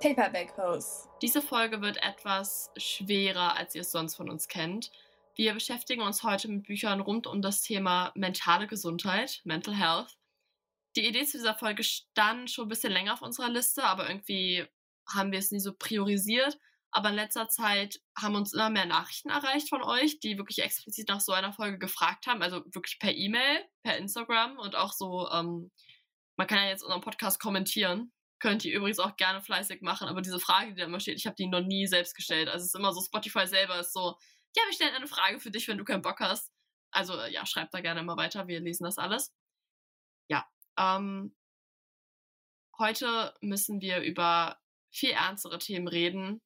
Paperback Host. Diese Folge wird etwas schwerer, als ihr es sonst von uns kennt. Wir beschäftigen uns heute mit Büchern rund um das Thema mentale Gesundheit, Mental Health. Die Idee zu dieser Folge stand schon ein bisschen länger auf unserer Liste, aber irgendwie haben wir es nie so priorisiert. Aber in letzter Zeit haben uns immer mehr Nachrichten erreicht von euch, die wirklich explizit nach so einer Folge gefragt haben. Also wirklich per E-Mail, per Instagram und auch so, ähm, man kann ja jetzt unseren Podcast kommentieren. Könnt ihr übrigens auch gerne fleißig machen. Aber diese Frage, die da immer steht, ich habe die noch nie selbst gestellt. Also es ist immer so, Spotify selber ist so, ja, wir stellen eine Frage für dich, wenn du keinen Bock hast. Also ja, schreibt da gerne immer weiter, wir lesen das alles. Ja, ähm, heute müssen wir über viel ernstere Themen reden,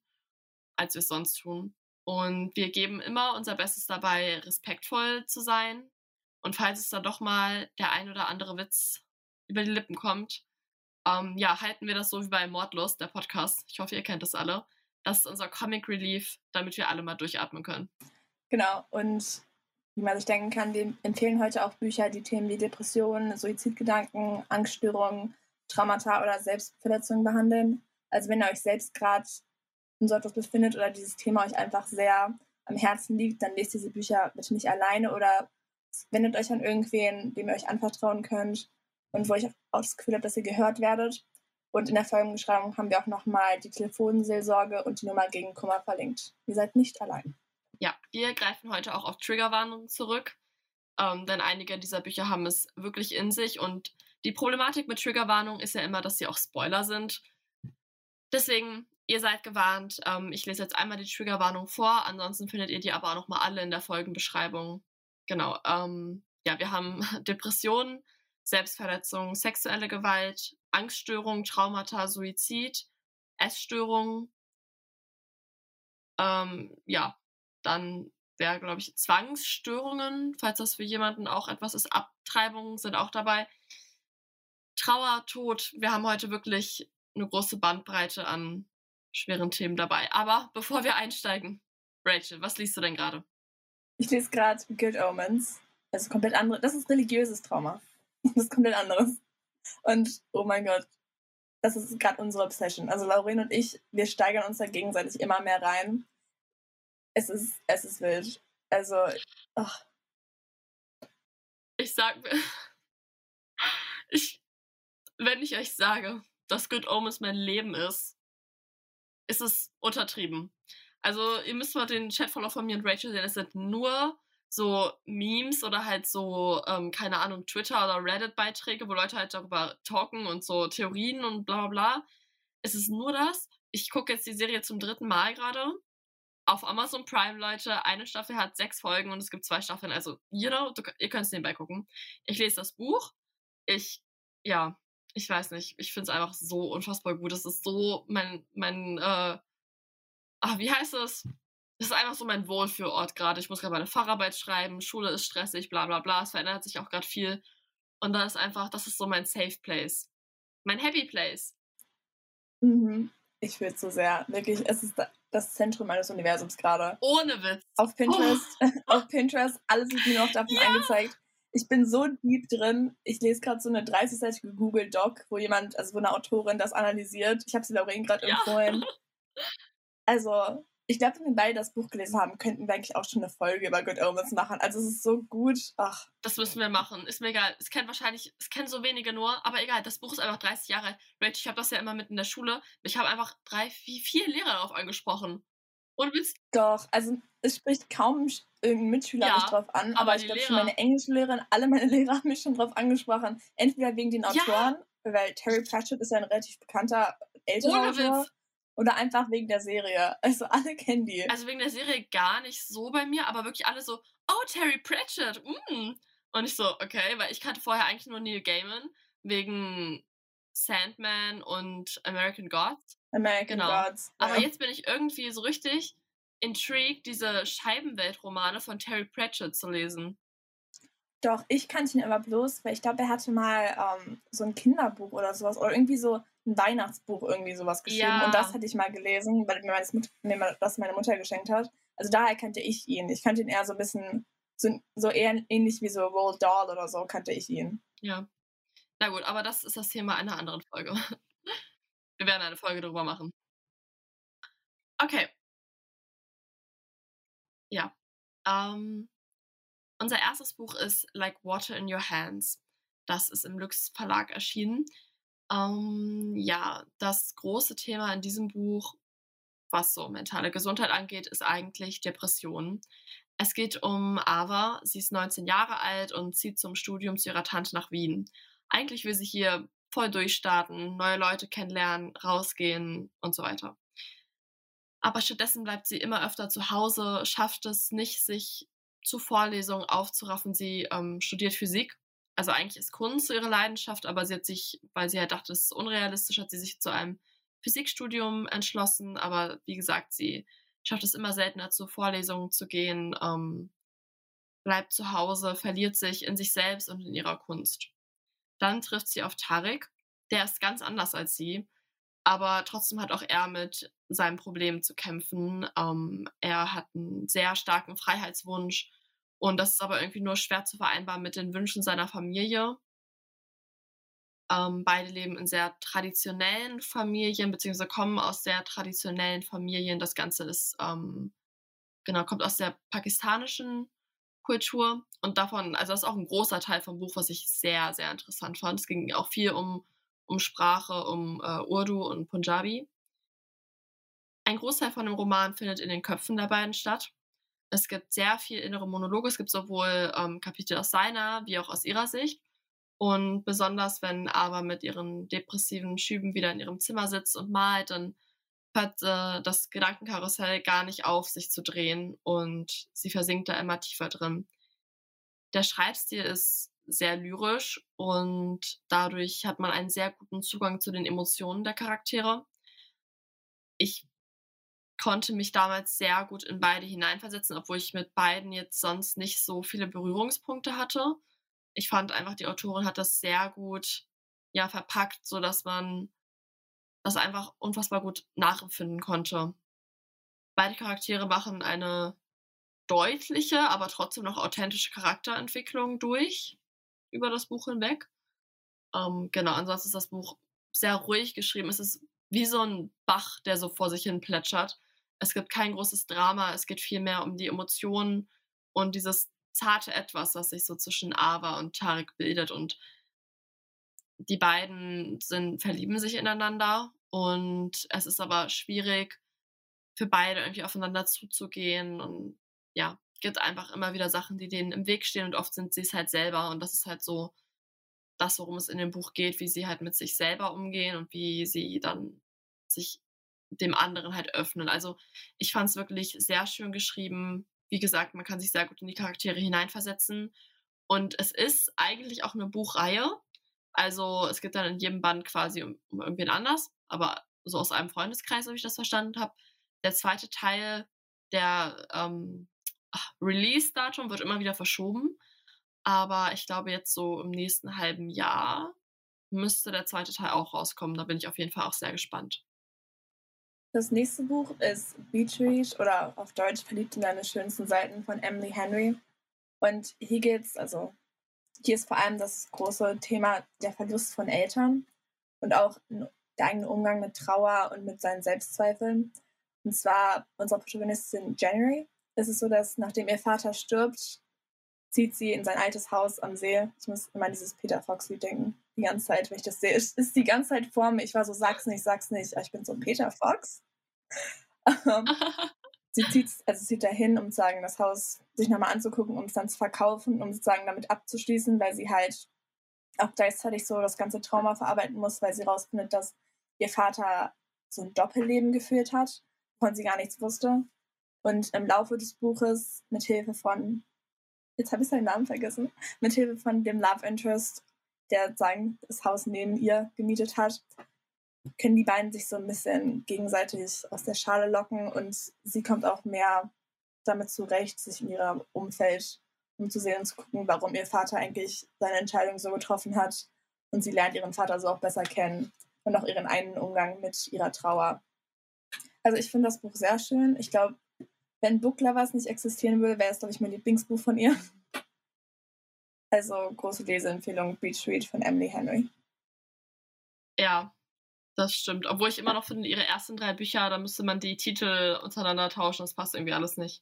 als wir es sonst tun. Und wir geben immer unser Bestes dabei, respektvoll zu sein. Und falls es da doch mal der ein oder andere Witz über die Lippen kommt, ähm, ja, halten wir das so wie bei Mordlust, der Podcast. Ich hoffe, ihr kennt das alle. Das ist unser Comic Relief, damit wir alle mal durchatmen können. Genau, und wie man sich denken kann, wir empfehlen heute auch Bücher, die Themen wie Depressionen, Suizidgedanken, Angststörungen, Traumata oder Selbstverletzungen behandeln. Also wenn ihr euch selbst gerade in so etwas befindet oder dieses Thema euch einfach sehr am Herzen liegt, dann lest diese Bücher bitte nicht alleine oder wendet euch an irgendwen, dem ihr euch anvertrauen könnt und wo ich auch das Gefühl habe, dass ihr gehört werdet. Und in der Folgenbeschreibung haben wir auch nochmal die Telefonseelsorge und die Nummer gegen Kummer verlinkt. Ihr seid nicht allein. Ja, wir greifen heute auch auf Triggerwarnungen zurück, ähm, denn einige dieser Bücher haben es wirklich in sich und die Problematik mit Triggerwarnungen ist ja immer, dass sie auch Spoiler sind. Deswegen Ihr seid gewarnt. Ähm, ich lese jetzt einmal die Triggerwarnung vor. Ansonsten findet ihr die aber auch nochmal alle in der Folgenbeschreibung. Genau. Ähm, ja, wir haben Depressionen, Selbstverletzung, sexuelle Gewalt, Angststörungen, Traumata, Suizid, Essstörungen. Ähm, ja, dann wäre, glaube ich, Zwangsstörungen, falls das für jemanden auch etwas ist. Abtreibungen sind auch dabei. Trauer, Tod. Wir haben heute wirklich eine große Bandbreite an schweren Themen dabei. Aber bevor wir einsteigen, Rachel, was liest du denn gerade? Ich lese gerade Good Omens. Ist komplett andere. Das ist religiöses Trauma. Das ist komplett anderes. Und oh mein Gott, das ist gerade unsere Obsession. Also Lauren und ich, wir steigern uns da gegenseitig immer mehr rein. Es ist, es ist wild. Also, ach. Ich sag, ich, wenn ich euch sage, dass Good Omens mein Leben ist, ist es untertrieben. Also ihr müsst mal den Chatfollow von mir und Rachel sehen. Es sind nur so Memes oder halt so, ähm, keine Ahnung, Twitter- oder Reddit-Beiträge, wo Leute halt darüber talken und so Theorien und bla bla bla. Es ist nur das. Ich gucke jetzt die Serie zum dritten Mal gerade. Auf Amazon Prime, Leute. Eine Staffel hat sechs Folgen und es gibt zwei Staffeln. Also, you know, du, ihr könnt es nebenbei gucken. Ich lese das Buch. Ich, ja, ich weiß nicht, ich finde es einfach so unfassbar gut. Es ist so mein, mein, äh, ach, wie heißt es? Es ist einfach so mein Wohlfühlort gerade. Ich muss gerade meine Facharbeit schreiben, Schule ist stressig, bla bla bla. Es verändert sich auch gerade viel. Und da ist einfach, das ist so mein Safe Place. Mein Happy Place. Mhm. Ich fühle es so sehr. Wirklich, es ist das Zentrum meines Universums gerade. Ohne Witz. Auf Pinterest, oh. auf Pinterest, alles wird mir noch davon ja. angezeigt ich bin so deep drin. Ich lese gerade so eine 30-seitige Google Doc, wo jemand, also wo eine Autorin das analysiert. Ich habe sie Lauren gerade ja. empfohlen. Also, ich glaube, wenn wir beide das Buch gelesen haben, könnten wir eigentlich auch schon eine Folge über Good Omens machen. Also es ist so gut. Ach. Das müssen wir machen. Ist mir egal. Es kennen wahrscheinlich, es kennen so wenige nur, aber egal. Das Buch ist einfach 30 Jahre alt. Rach, ich habe das ja immer mit in der Schule. Ich habe einfach drei, vier, vier Lehrer darauf angesprochen. Und willst Doch, also es spricht kaum irgendein Mitschüler ja, mich drauf an, aber, aber ich glaube schon meine Englischlehrerin, alle meine Lehrer haben mich schon drauf angesprochen. Entweder wegen den Autoren, ja. weil Terry Pratchett ist ja ein relativ bekannter älterer Autor. Oder einfach wegen der Serie. Also alle kennen die. Also wegen der Serie gar nicht so bei mir, aber wirklich alle so, oh, Terry Pratchett, mm. Und ich so, okay, weil ich kannte vorher eigentlich nur Neil Gaiman wegen Sandman und American Gods. American genau. Gods. Ja. Aber jetzt bin ich irgendwie so richtig intrigued, diese Scheibenweltromane von Terry Pratchett zu lesen. Doch, ich kannte ihn aber bloß, weil ich glaube, er hatte mal ähm, so ein Kinderbuch oder sowas oder irgendwie so ein Weihnachtsbuch irgendwie sowas geschrieben. Ja. Und das hatte ich mal gelesen, weil mir das, mir das meine Mutter geschenkt hat. Also daher kannte ich ihn. Ich kannte ihn eher so ein bisschen, so, so eher ähnlich wie so Roald Dahl oder so, kannte ich ihn. Ja. Na gut, aber das ist das Thema einer anderen Folge. Wir werden eine Folge darüber machen. Okay. Ja. Ähm, unser erstes Buch ist Like Water in Your Hands. Das ist im Lux Verlag erschienen. Ähm, ja, das große Thema in diesem Buch, was so mentale Gesundheit angeht, ist eigentlich Depression. Es geht um Ava. Sie ist 19 Jahre alt und zieht zum Studium zu ihrer Tante nach Wien. Eigentlich will sie hier voll durchstarten, neue Leute kennenlernen, rausgehen und so weiter. Aber stattdessen bleibt sie immer öfter zu Hause, schafft es nicht, sich zu Vorlesungen aufzuraffen. Sie ähm, studiert Physik. Also eigentlich ist Kunst ihre Leidenschaft, aber sie hat sich, weil sie ja halt dachte, es ist unrealistisch, hat sie sich zu einem Physikstudium entschlossen. Aber wie gesagt, sie schafft es immer seltener zu Vorlesungen zu gehen, ähm, bleibt zu Hause, verliert sich in sich selbst und in ihrer Kunst. Dann trifft sie auf Tarek, der ist ganz anders als sie, aber trotzdem hat auch er mit seinem Problem zu kämpfen. Ähm, er hat einen sehr starken Freiheitswunsch und das ist aber irgendwie nur schwer zu vereinbaren mit den Wünschen seiner Familie. Ähm, beide leben in sehr traditionellen Familien, beziehungsweise kommen aus sehr traditionellen Familien. Das Ganze ist, ähm, genau, kommt aus der pakistanischen Kultur und davon, also das ist auch ein großer Teil vom Buch, was ich sehr, sehr interessant fand. Es ging auch viel um, um Sprache, um äh, Urdu und Punjabi. Ein Großteil von dem Roman findet in den Köpfen der beiden statt. Es gibt sehr viel innere Monologe. Es gibt sowohl ähm, Kapitel aus seiner wie auch aus ihrer Sicht. Und besonders, wenn Ava mit ihren depressiven Schüben wieder in ihrem Zimmer sitzt und malt, dann hört äh, das Gedankenkarussell gar nicht auf, sich zu drehen und sie versinkt da immer tiefer drin. Der Schreibstil ist sehr lyrisch und dadurch hat man einen sehr guten Zugang zu den Emotionen der Charaktere. Ich konnte mich damals sehr gut in beide hineinversetzen, obwohl ich mit beiden jetzt sonst nicht so viele Berührungspunkte hatte. Ich fand einfach, die Autorin hat das sehr gut ja verpackt, so dass man das einfach unfassbar gut nachempfinden konnte. Beide Charaktere machen eine deutliche, aber trotzdem noch authentische Charakterentwicklung durch über das Buch hinweg. Ähm, genau, ansonsten ist das Buch sehr ruhig geschrieben. Es ist wie so ein Bach, der so vor sich hin plätschert. Es gibt kein großes Drama, es geht vielmehr um die Emotionen und dieses zarte Etwas, was sich so zwischen Ava und Tarek bildet. Und die beiden sind, verlieben sich ineinander und es ist aber schwierig für beide irgendwie aufeinander zuzugehen und ja, gibt einfach immer wieder Sachen, die denen im Weg stehen und oft sind sie es halt selber und das ist halt so das, worum es in dem Buch geht, wie sie halt mit sich selber umgehen und wie sie dann sich dem anderen halt öffnen. Also ich fand es wirklich sehr schön geschrieben. Wie gesagt, man kann sich sehr gut in die Charaktere hineinversetzen. Und es ist eigentlich auch eine Buchreihe. Also es gibt dann in jedem Band quasi um, um irgendwen anders, aber so aus einem Freundeskreis, so ich das verstanden habe. Der zweite Teil, der ähm, Release-Datum wird immer wieder verschoben. Aber ich glaube, jetzt so im nächsten halben Jahr müsste der zweite Teil auch rauskommen. Da bin ich auf jeden Fall auch sehr gespannt. Das nächste Buch ist Beach Reach oder auf Deutsch Verliebt in deine schönsten Seiten von Emily Henry. Und hier geht's, also hier ist vor allem das große Thema der Verlust von Eltern und auch der eigene Umgang mit Trauer und mit seinen Selbstzweifeln. Und zwar unsere Protagonistin January. Es ist so, dass nachdem ihr Vater stirbt, zieht sie in sein altes Haus am See. Ich muss immer an dieses Peter Fox-Lied denken. Die ganze Zeit, wenn ich das sehe, ist, ist die ganze Zeit vor mir. Ich war so, sag's nicht, sag's nicht. Ich bin so Peter Fox. Ähm, sie zieht, also zieht dahin, um sozusagen das Haus sich nochmal anzugucken, um es dann zu verkaufen, um sozusagen damit abzuschließen, weil sie halt auch gleichzeitig so das ganze Trauma verarbeiten muss, weil sie rausfindet, dass ihr Vater so ein Doppelleben geführt hat, wovon sie gar nichts wusste. Und im Laufe des Buches mit Hilfe von jetzt habe ich seinen Namen vergessen, mithilfe von dem Love Interest, der sein das Haus neben ihr gemietet hat, können die beiden sich so ein bisschen gegenseitig aus der Schale locken und sie kommt auch mehr damit zurecht, sich in ihrem Umfeld umzusehen und zu gucken, warum ihr Vater eigentlich seine Entscheidung so getroffen hat. Und sie lernt ihren Vater so auch besser kennen und auch ihren eigenen Umgang mit ihrer Trauer. Also ich finde das Buch sehr schön. Ich glaube, wenn Book Lovers nicht existieren würde, wäre es, glaube ich, mein Lieblingsbuch von ihr. Also große Leseempfehlung Beach Read von Emily Henry. Ja, das stimmt. Obwohl ich immer noch finde, ihre ersten drei Bücher, da müsste man die Titel untereinander tauschen. Das passt irgendwie alles nicht.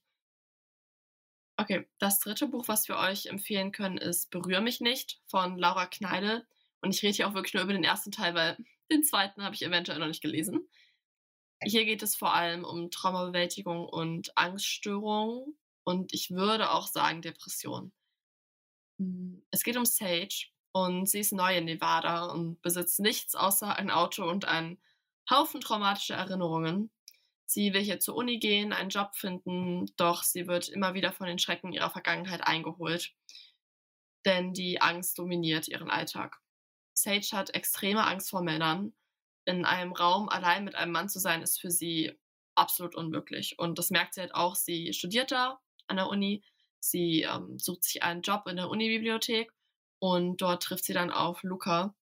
Okay, das dritte Buch, was wir euch empfehlen können, ist Berühr mich nicht von Laura Kneidel. Und ich rede hier auch wirklich nur über den ersten Teil, weil den zweiten habe ich eventuell noch nicht gelesen. Hier geht es vor allem um Traumabewältigung und Angststörungen und ich würde auch sagen Depression. Hm, es geht um Sage und sie ist neu in Nevada und besitzt nichts außer ein Auto und einen Haufen traumatischer Erinnerungen. Sie will hier zur Uni gehen, einen Job finden, doch sie wird immer wieder von den Schrecken ihrer Vergangenheit eingeholt. Denn die Angst dominiert ihren Alltag. Sage hat extreme Angst vor Männern. In einem Raum allein mit einem Mann zu sein, ist für sie absolut unmöglich. Und das merkt sie halt auch. Sie studiert da an der Uni. Sie ähm, sucht sich einen Job in der Unibibliothek und dort trifft sie dann auf Luca.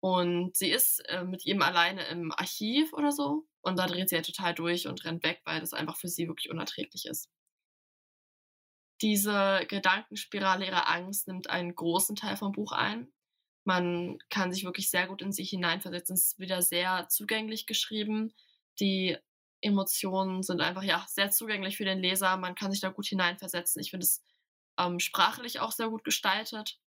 Und sie ist äh, mit ihm alleine im Archiv oder so. Und da dreht sie halt total durch und rennt weg, weil das einfach für sie wirklich unerträglich ist. Diese Gedankenspirale ihrer Angst nimmt einen großen Teil vom Buch ein. Man kann sich wirklich sehr gut in sie hineinversetzen. Es ist wieder sehr zugänglich geschrieben. Die Emotionen sind einfach ja sehr zugänglich für den Leser. Man kann sich da gut hineinversetzen. Ich finde es ähm, sprachlich auch sehr gut gestaltet.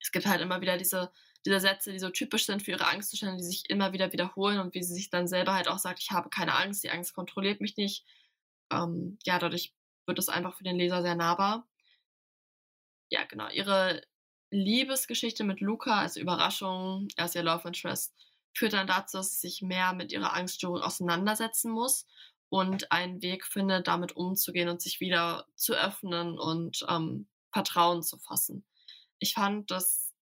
Es gibt halt immer wieder diese diese Sätze, die so typisch sind für ihre Angstzustände, die sich immer wieder wiederholen und wie sie sich dann selber halt auch sagt, ich habe keine Angst, die Angst kontrolliert mich nicht. Ähm, ja, dadurch wird es einfach für den Leser sehr nahbar. Ja, genau. Ihre Liebesgeschichte mit Luca, also Überraschung, er ist ihr Love Interest, führt dann dazu, dass sie sich mehr mit ihrer Angststörung auseinandersetzen muss und einen Weg findet, damit umzugehen und sich wieder zu öffnen und ähm, Vertrauen zu fassen. Ich fand das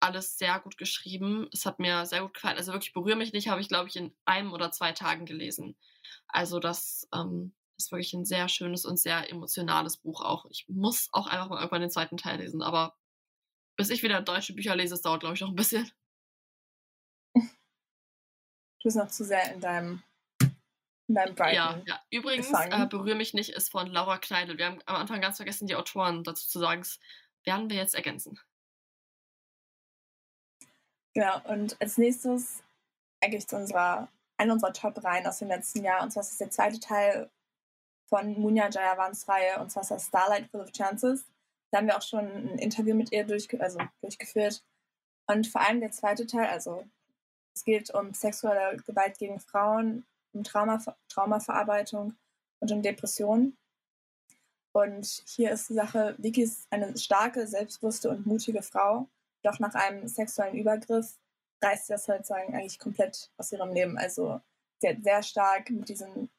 alles sehr gut geschrieben. Es hat mir sehr gut gefallen. Also wirklich berühre mich nicht, habe ich, glaube ich, in einem oder zwei Tagen gelesen. Also das ähm, ist wirklich ein sehr schönes und sehr emotionales Buch auch. Ich muss auch einfach mal irgendwann den zweiten Teil lesen, aber bis ich wieder deutsche Bücher lese, es dauert, glaube ich, noch ein bisschen. Du bist noch zu sehr in deinem, in deinem Brighton. Ja, ja. Übrigens, äh, Berühr mich nicht ist von Laura Kleidel. Wir haben am Anfang ganz vergessen, die Autoren dazu zu sagen. Das werden wir jetzt ergänzen. Genau, und als nächstes eigentlich zu unserer, einer unserer Top-Reihen aus dem letzten Jahr. Und zwar ist es der zweite Teil von Munya Jayavans Reihe, und zwar ist das Starlight Full of Chances. Da haben wir auch schon ein Interview mit ihr durchge also durchgeführt. Und vor allem der zweite Teil, also es geht um sexuelle Gewalt gegen Frauen, um Trauma, Traumaverarbeitung und um Depressionen. Und hier ist die Sache, Vicky ist eine starke, selbstbewusste und mutige Frau, doch nach einem sexuellen Übergriff reißt sie das halt sagen eigentlich komplett aus ihrem Leben. Also sie hat sehr stark mit diesen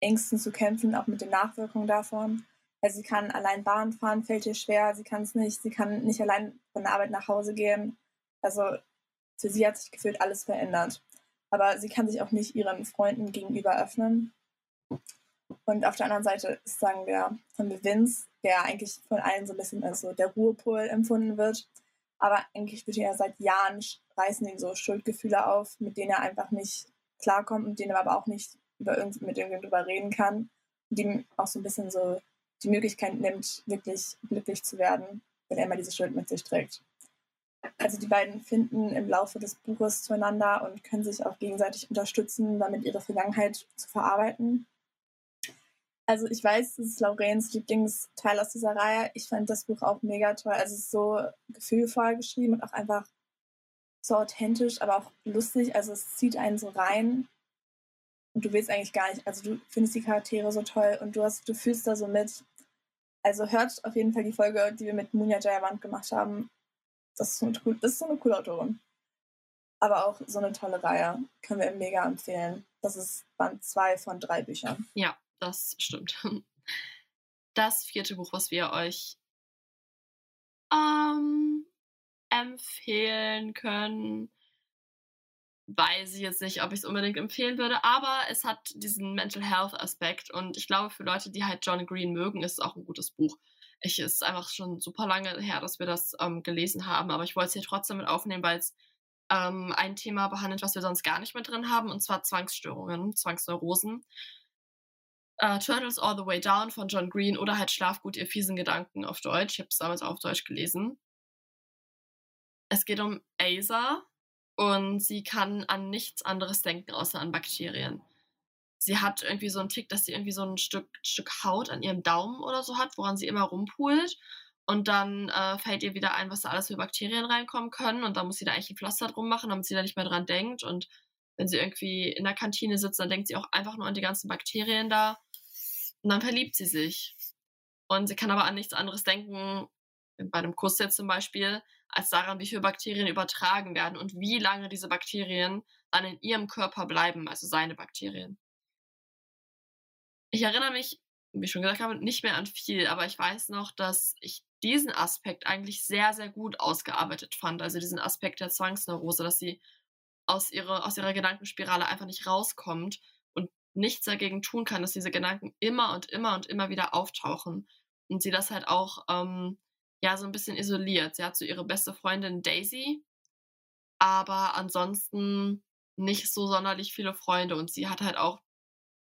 Ängsten zu kämpfen, auch mit den Nachwirkungen davon. Also sie kann allein Bahn fahren, fällt ihr schwer, sie kann es nicht, sie kann nicht allein von der Arbeit nach Hause gehen. Also für sie hat sich gefühlt alles verändert. Aber sie kann sich auch nicht ihren Freunden gegenüber öffnen. Und auf der anderen Seite sagen wir, haben wir Vince, der eigentlich von allen so ein bisschen als so der Ruhepol empfunden wird. Aber eigentlich wird er seit Jahren reißen ihn so Schuldgefühle auf, mit denen er einfach nicht klarkommt und denen er aber auch nicht über irgend, mit irgendjemandem drüber reden kann. Und ihm auch so ein bisschen so die Möglichkeit nimmt, wirklich glücklich zu werden, wenn immer diese Schuld mit sich trägt. Also die beiden finden im Laufe des Buches zueinander und können sich auch gegenseitig unterstützen, damit ihre Vergangenheit zu verarbeiten. Also ich weiß, das ist Laurens Lieblingsteil aus dieser Reihe. Ich fand das Buch auch mega toll. Also es ist so gefühlvoll geschrieben und auch einfach so authentisch, aber auch lustig. Also es zieht einen so rein und du willst eigentlich gar nicht. Also du findest die Charaktere so toll und du hast, du fühlst da so mit. Also hört auf jeden Fall die Folge, die wir mit Munja Jayawant gemacht haben. Das ist, so eine, das ist so eine coole Autorin. Aber auch so eine tolle Reihe. Können wir mega empfehlen. Das ist Band 2 von drei Büchern. Ja, das stimmt. Das vierte Buch, was wir euch ähm, empfehlen können, weiß ich jetzt nicht, ob ich es unbedingt empfehlen würde, aber es hat diesen Mental Health Aspekt und ich glaube, für Leute, die halt John Green mögen, ist es auch ein gutes Buch. Es ist einfach schon super lange her, dass wir das ähm, gelesen haben, aber ich wollte es hier trotzdem mit aufnehmen, weil es ähm, ein Thema behandelt, was wir sonst gar nicht mit drin haben, und zwar Zwangsstörungen, Zwangsneurosen äh, Turtles All the Way Down von John Green oder halt Schlafgut, ihr fiesen Gedanken auf Deutsch. Ich habe es damals auch auf Deutsch gelesen. Es geht um Asa und sie kann an nichts anderes denken, außer an Bakterien. Sie hat irgendwie so einen Tick, dass sie irgendwie so ein Stück, Stück Haut an ihrem Daumen oder so hat, woran sie immer rumpult. Und dann äh, fällt ihr wieder ein, was da alles für Bakterien reinkommen können. Und dann muss sie da eigentlich ein Pflaster drum machen, damit sie da nicht mehr dran denkt. Und wenn sie irgendwie in der Kantine sitzt, dann denkt sie auch einfach nur an die ganzen Bakterien da. Und dann verliebt sie sich. Und sie kann aber an nichts anderes denken, bei einem Kuss jetzt zum Beispiel, als daran, wie viele Bakterien übertragen werden und wie lange diese Bakterien dann in ihrem Körper bleiben, also seine Bakterien. Ich erinnere mich, wie ich schon gesagt habe, nicht mehr an viel, aber ich weiß noch, dass ich diesen Aspekt eigentlich sehr, sehr gut ausgearbeitet fand. Also diesen Aspekt der Zwangsneurose, dass sie aus ihrer, aus ihrer Gedankenspirale einfach nicht rauskommt und nichts dagegen tun kann, dass diese Gedanken immer und immer und immer wieder auftauchen. Und sie das halt auch ähm, ja so ein bisschen isoliert. Sie hat so ihre beste Freundin Daisy, aber ansonsten nicht so sonderlich viele Freunde und sie hat halt auch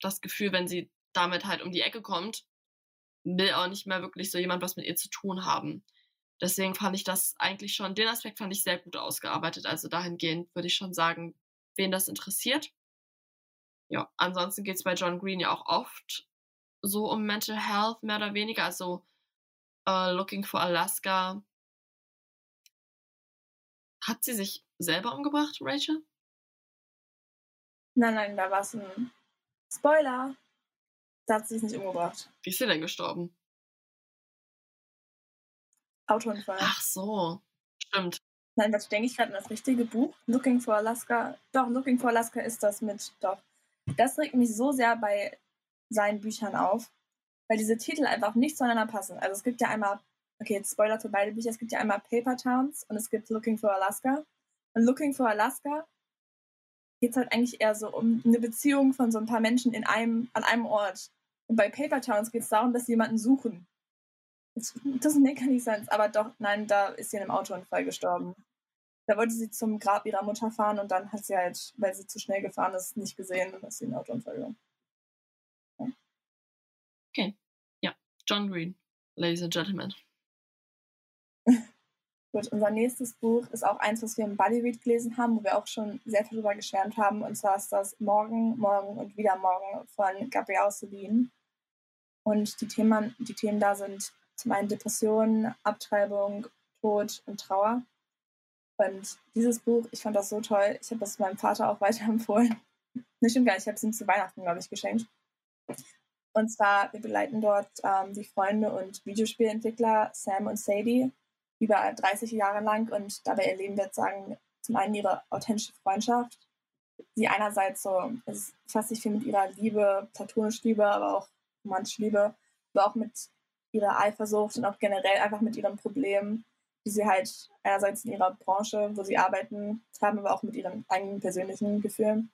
das Gefühl, wenn sie damit halt um die Ecke kommt, will auch nicht mehr wirklich so jemand was mit ihr zu tun haben. Deswegen fand ich das eigentlich schon, den Aspekt fand ich sehr gut ausgearbeitet. Also dahingehend würde ich schon sagen, wen das interessiert. Ja, ansonsten geht es bei John Green ja auch oft so um Mental Health, mehr oder weniger. Also uh, Looking for Alaska. Hat sie sich selber umgebracht, Rachel? Nein, nein, da war es ein Spoiler. Da hat sie sich nicht umgebracht. Wie ist sie denn gestorben? Autounfall. Ach so, stimmt. Nein, was denke ich gerade an das richtige Buch? Looking for Alaska. Doch, Looking for Alaska ist das mit. Doch. Das regt mich so sehr bei seinen Büchern auf weil diese Titel einfach nicht zueinander passen. Also es gibt ja einmal, okay, jetzt Spoiler für beide Bücher, es gibt ja einmal Paper Towns und es gibt Looking for Alaska. Und Looking for Alaska geht es halt eigentlich eher so um eine Beziehung von so ein paar Menschen in einem, an einem Ort. Und bei Paper Towns geht es darum, dass sie jemanden suchen. Das doesn't make any sense, aber doch, nein, da ist sie in einem Autounfall gestorben. Da wollte sie zum Grab ihrer Mutter fahren und dann hat sie halt, weil sie zu schnell gefahren ist, nicht gesehen, dass sie einen Autounfall war. John Green, Ladies and Gentlemen. Gut, unser nächstes Buch ist auch eins, was wir im Buddy Read gelesen haben, wo wir auch schon sehr viel darüber geschwärmt haben. Und zwar ist das Morgen, Morgen und wieder Morgen von Gabrielle Celine. Und die Themen, die Themen da sind zum einen Depression, Abtreibung, Tod und Trauer. Und dieses Buch, ich fand das so toll. Ich habe das meinem Vater auch weiterempfohlen. Nicht stimmt gar nicht, ich habe es ihm zu Weihnachten, glaube ich, geschenkt. Und zwar, wir begleiten dort ähm, die Freunde und Videospielentwickler Sam und Sadie über 30 Jahre lang und dabei erleben wir sagen, zum einen ihre authentische Freundschaft, die einerseits so, es fasst sich viel mit ihrer Liebe, platonisch Liebe, aber auch romantisch Liebe, aber auch mit ihrer Eifersucht und auch generell einfach mit ihren Problemen, die sie halt einerseits in ihrer Branche, wo sie arbeiten, haben, aber auch mit ihren eigenen persönlichen Gefühlen.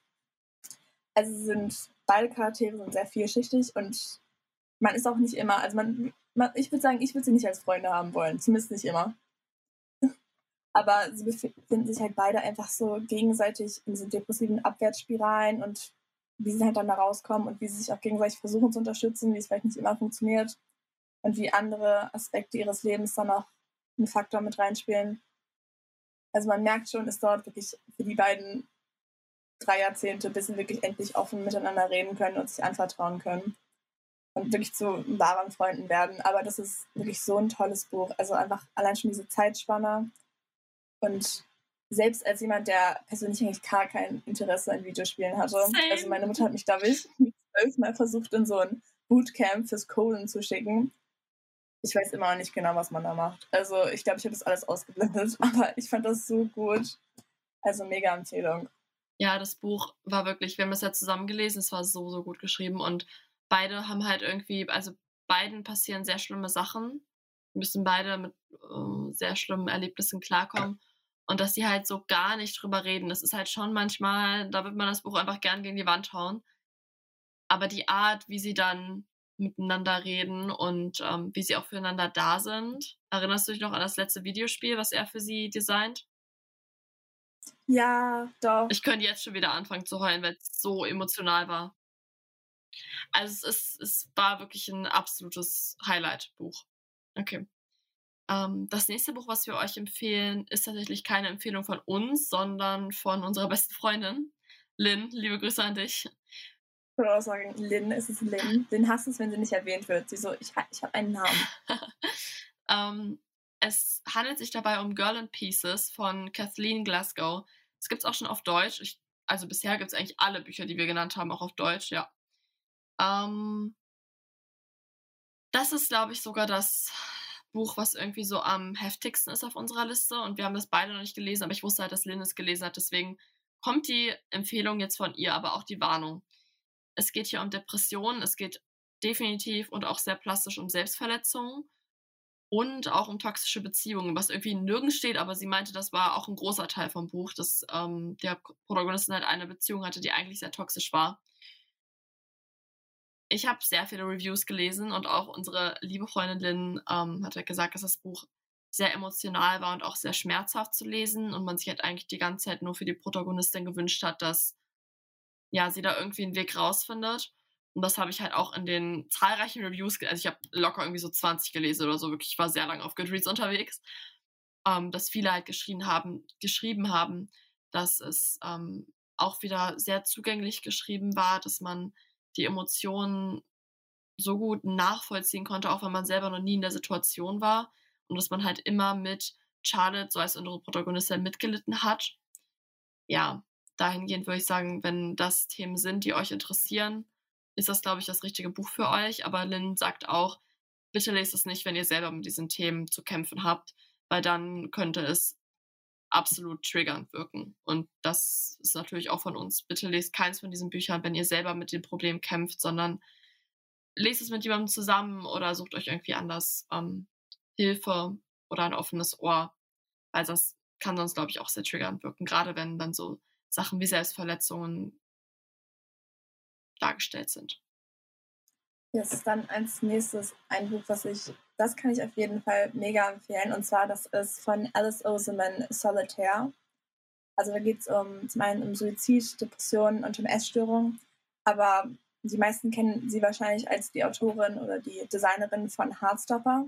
Also sie sind beide Charaktere sind sehr vielschichtig und man ist auch nicht immer, also man, man ich würde sagen, ich würde sie nicht als Freunde haben wollen, zumindest nicht immer. Aber sie befinden sich halt beide einfach so gegenseitig in diesen depressiven Abwärtsspiralen und wie sie halt dann da rauskommen und wie sie sich auch gegenseitig versuchen zu unterstützen, wie es vielleicht nicht immer funktioniert und wie andere Aspekte ihres Lebens dann auch einen Faktor mit reinspielen. Also man merkt schon, es dauert wirklich für die beiden drei Jahrzehnte, bis sie wirklich endlich offen miteinander reden können und sich anvertrauen können und wirklich zu wahren Freunden werden. Aber das ist wirklich so ein tolles Buch. Also einfach allein schon diese Zeitspanne und selbst als jemand, der persönlich eigentlich gar kein Interesse an Videospielen hatte. Same. Also meine Mutter hat mich da wirklich zwölfmal versucht, in so ein Bootcamp fürs Coden zu schicken. Ich weiß immer noch nicht genau, was man da macht. Also ich glaube, ich habe das alles ausgeblendet, aber ich fand das so gut. Also mega Empfehlung ja, das Buch war wirklich, wir haben es ja zusammen gelesen, es war so, so gut geschrieben und beide haben halt irgendwie, also beiden passieren sehr schlimme Sachen, müssen beide mit äh, sehr schlimmen Erlebnissen klarkommen und dass sie halt so gar nicht drüber reden, das ist halt schon manchmal, da wird man das Buch einfach gern gegen die Wand hauen. Aber die Art, wie sie dann miteinander reden und ähm, wie sie auch füreinander da sind. Erinnerst du dich noch an das letzte Videospiel, was er für sie designt? Ja, doch. Ich könnte jetzt schon wieder anfangen zu heulen, weil es so emotional war. Also es, ist, es war wirklich ein absolutes Highlight-Buch. Okay. Ähm, das nächste Buch, was wir euch empfehlen, ist tatsächlich keine Empfehlung von uns, sondern von unserer besten Freundin, Lynn. Liebe Grüße an dich. Ich würde auch sagen, Lynn, ist es Lynn. Lynn hasst es, wenn sie nicht erwähnt wird. Sie so, ich, ich habe einen Namen. ähm, es handelt sich dabei um Girl in Pieces von Kathleen Glasgow. Es gibt es auch schon auf Deutsch. Ich, also bisher gibt es eigentlich alle Bücher, die wir genannt haben, auch auf Deutsch, ja. Ähm, das ist, glaube ich, sogar das Buch, was irgendwie so am heftigsten ist auf unserer Liste. Und wir haben das beide noch nicht gelesen, aber ich wusste halt, dass Lynn es gelesen hat. Deswegen kommt die Empfehlung jetzt von ihr, aber auch die Warnung. Es geht hier um Depressionen, es geht definitiv und auch sehr plastisch um Selbstverletzungen und auch um toxische Beziehungen, was irgendwie nirgends steht, aber sie meinte, das war auch ein großer Teil vom Buch, dass ähm, der Protagonistin halt eine Beziehung hatte, die eigentlich sehr toxisch war ich habe sehr viele Reviews gelesen und auch unsere liebe Freundin Lynn ähm, hat halt gesagt, dass das Buch sehr emotional war und auch sehr schmerzhaft zu lesen und man sich halt eigentlich die ganze Zeit nur für die Protagonistin gewünscht hat, dass ja sie da irgendwie einen Weg rausfindet. Und das habe ich halt auch in den zahlreichen Reviews, also ich habe locker irgendwie so 20 gelesen oder so, wirklich, ich war sehr lange auf Goodreads unterwegs, ähm, dass viele halt geschrieben haben, geschrieben haben, dass es ähm, auch wieder sehr zugänglich geschrieben war, dass man die Emotionen so gut nachvollziehen konnte, auch wenn man selber noch nie in der Situation war und dass man halt immer mit Charlotte, so als unsere Protagonistin, mitgelitten hat. Ja, dahingehend würde ich sagen, wenn das Themen sind, die euch interessieren, ist das, glaube ich, das richtige Buch für euch. Aber Lynn sagt auch, bitte lest es nicht, wenn ihr selber mit diesen Themen zu kämpfen habt, weil dann könnte es absolut triggernd wirken. Und das ist natürlich auch von uns. Bitte lest keins von diesen Büchern, wenn ihr selber mit dem Problem kämpft, sondern lest es mit jemandem zusammen oder sucht euch irgendwie anders ähm, Hilfe oder ein offenes Ohr, weil das kann sonst, glaube ich, auch sehr triggernd wirken, gerade wenn dann so Sachen wie Selbstverletzungen dargestellt sind. Jetzt dann als nächstes ein Buch, was ich das kann ich auf jeden Fall mega empfehlen. Und zwar, das ist von Alice Oseman Solitaire. Also da geht es um, zum einen um Suizid, Depressionen und um Essstörungen. Aber die meisten kennen sie wahrscheinlich als die Autorin oder die Designerin von Heartstopper.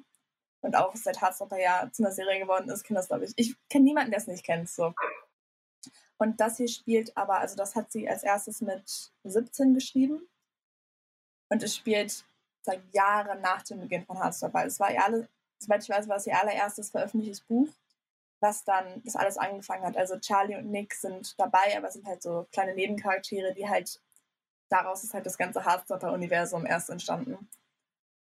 Und auch seit Heartstopper ja zu einer Serie geworden ist, kennt das, glaube ich. Ich kenne niemanden, der es nicht kennt. So. Und das hier spielt aber, also das hat sie als erstes mit 17 geschrieben. Und es spielt seit Jahren nach dem Beginn von Hardstopper. Es war ihr alle, soweit ich weiß, war es ihr allererstes veröffentlichtes Buch, was dann das alles angefangen hat. Also Charlie und Nick sind dabei, aber sind halt so kleine Nebencharaktere, die halt, daraus ist halt das ganze Hardstopper-Universum erst entstanden.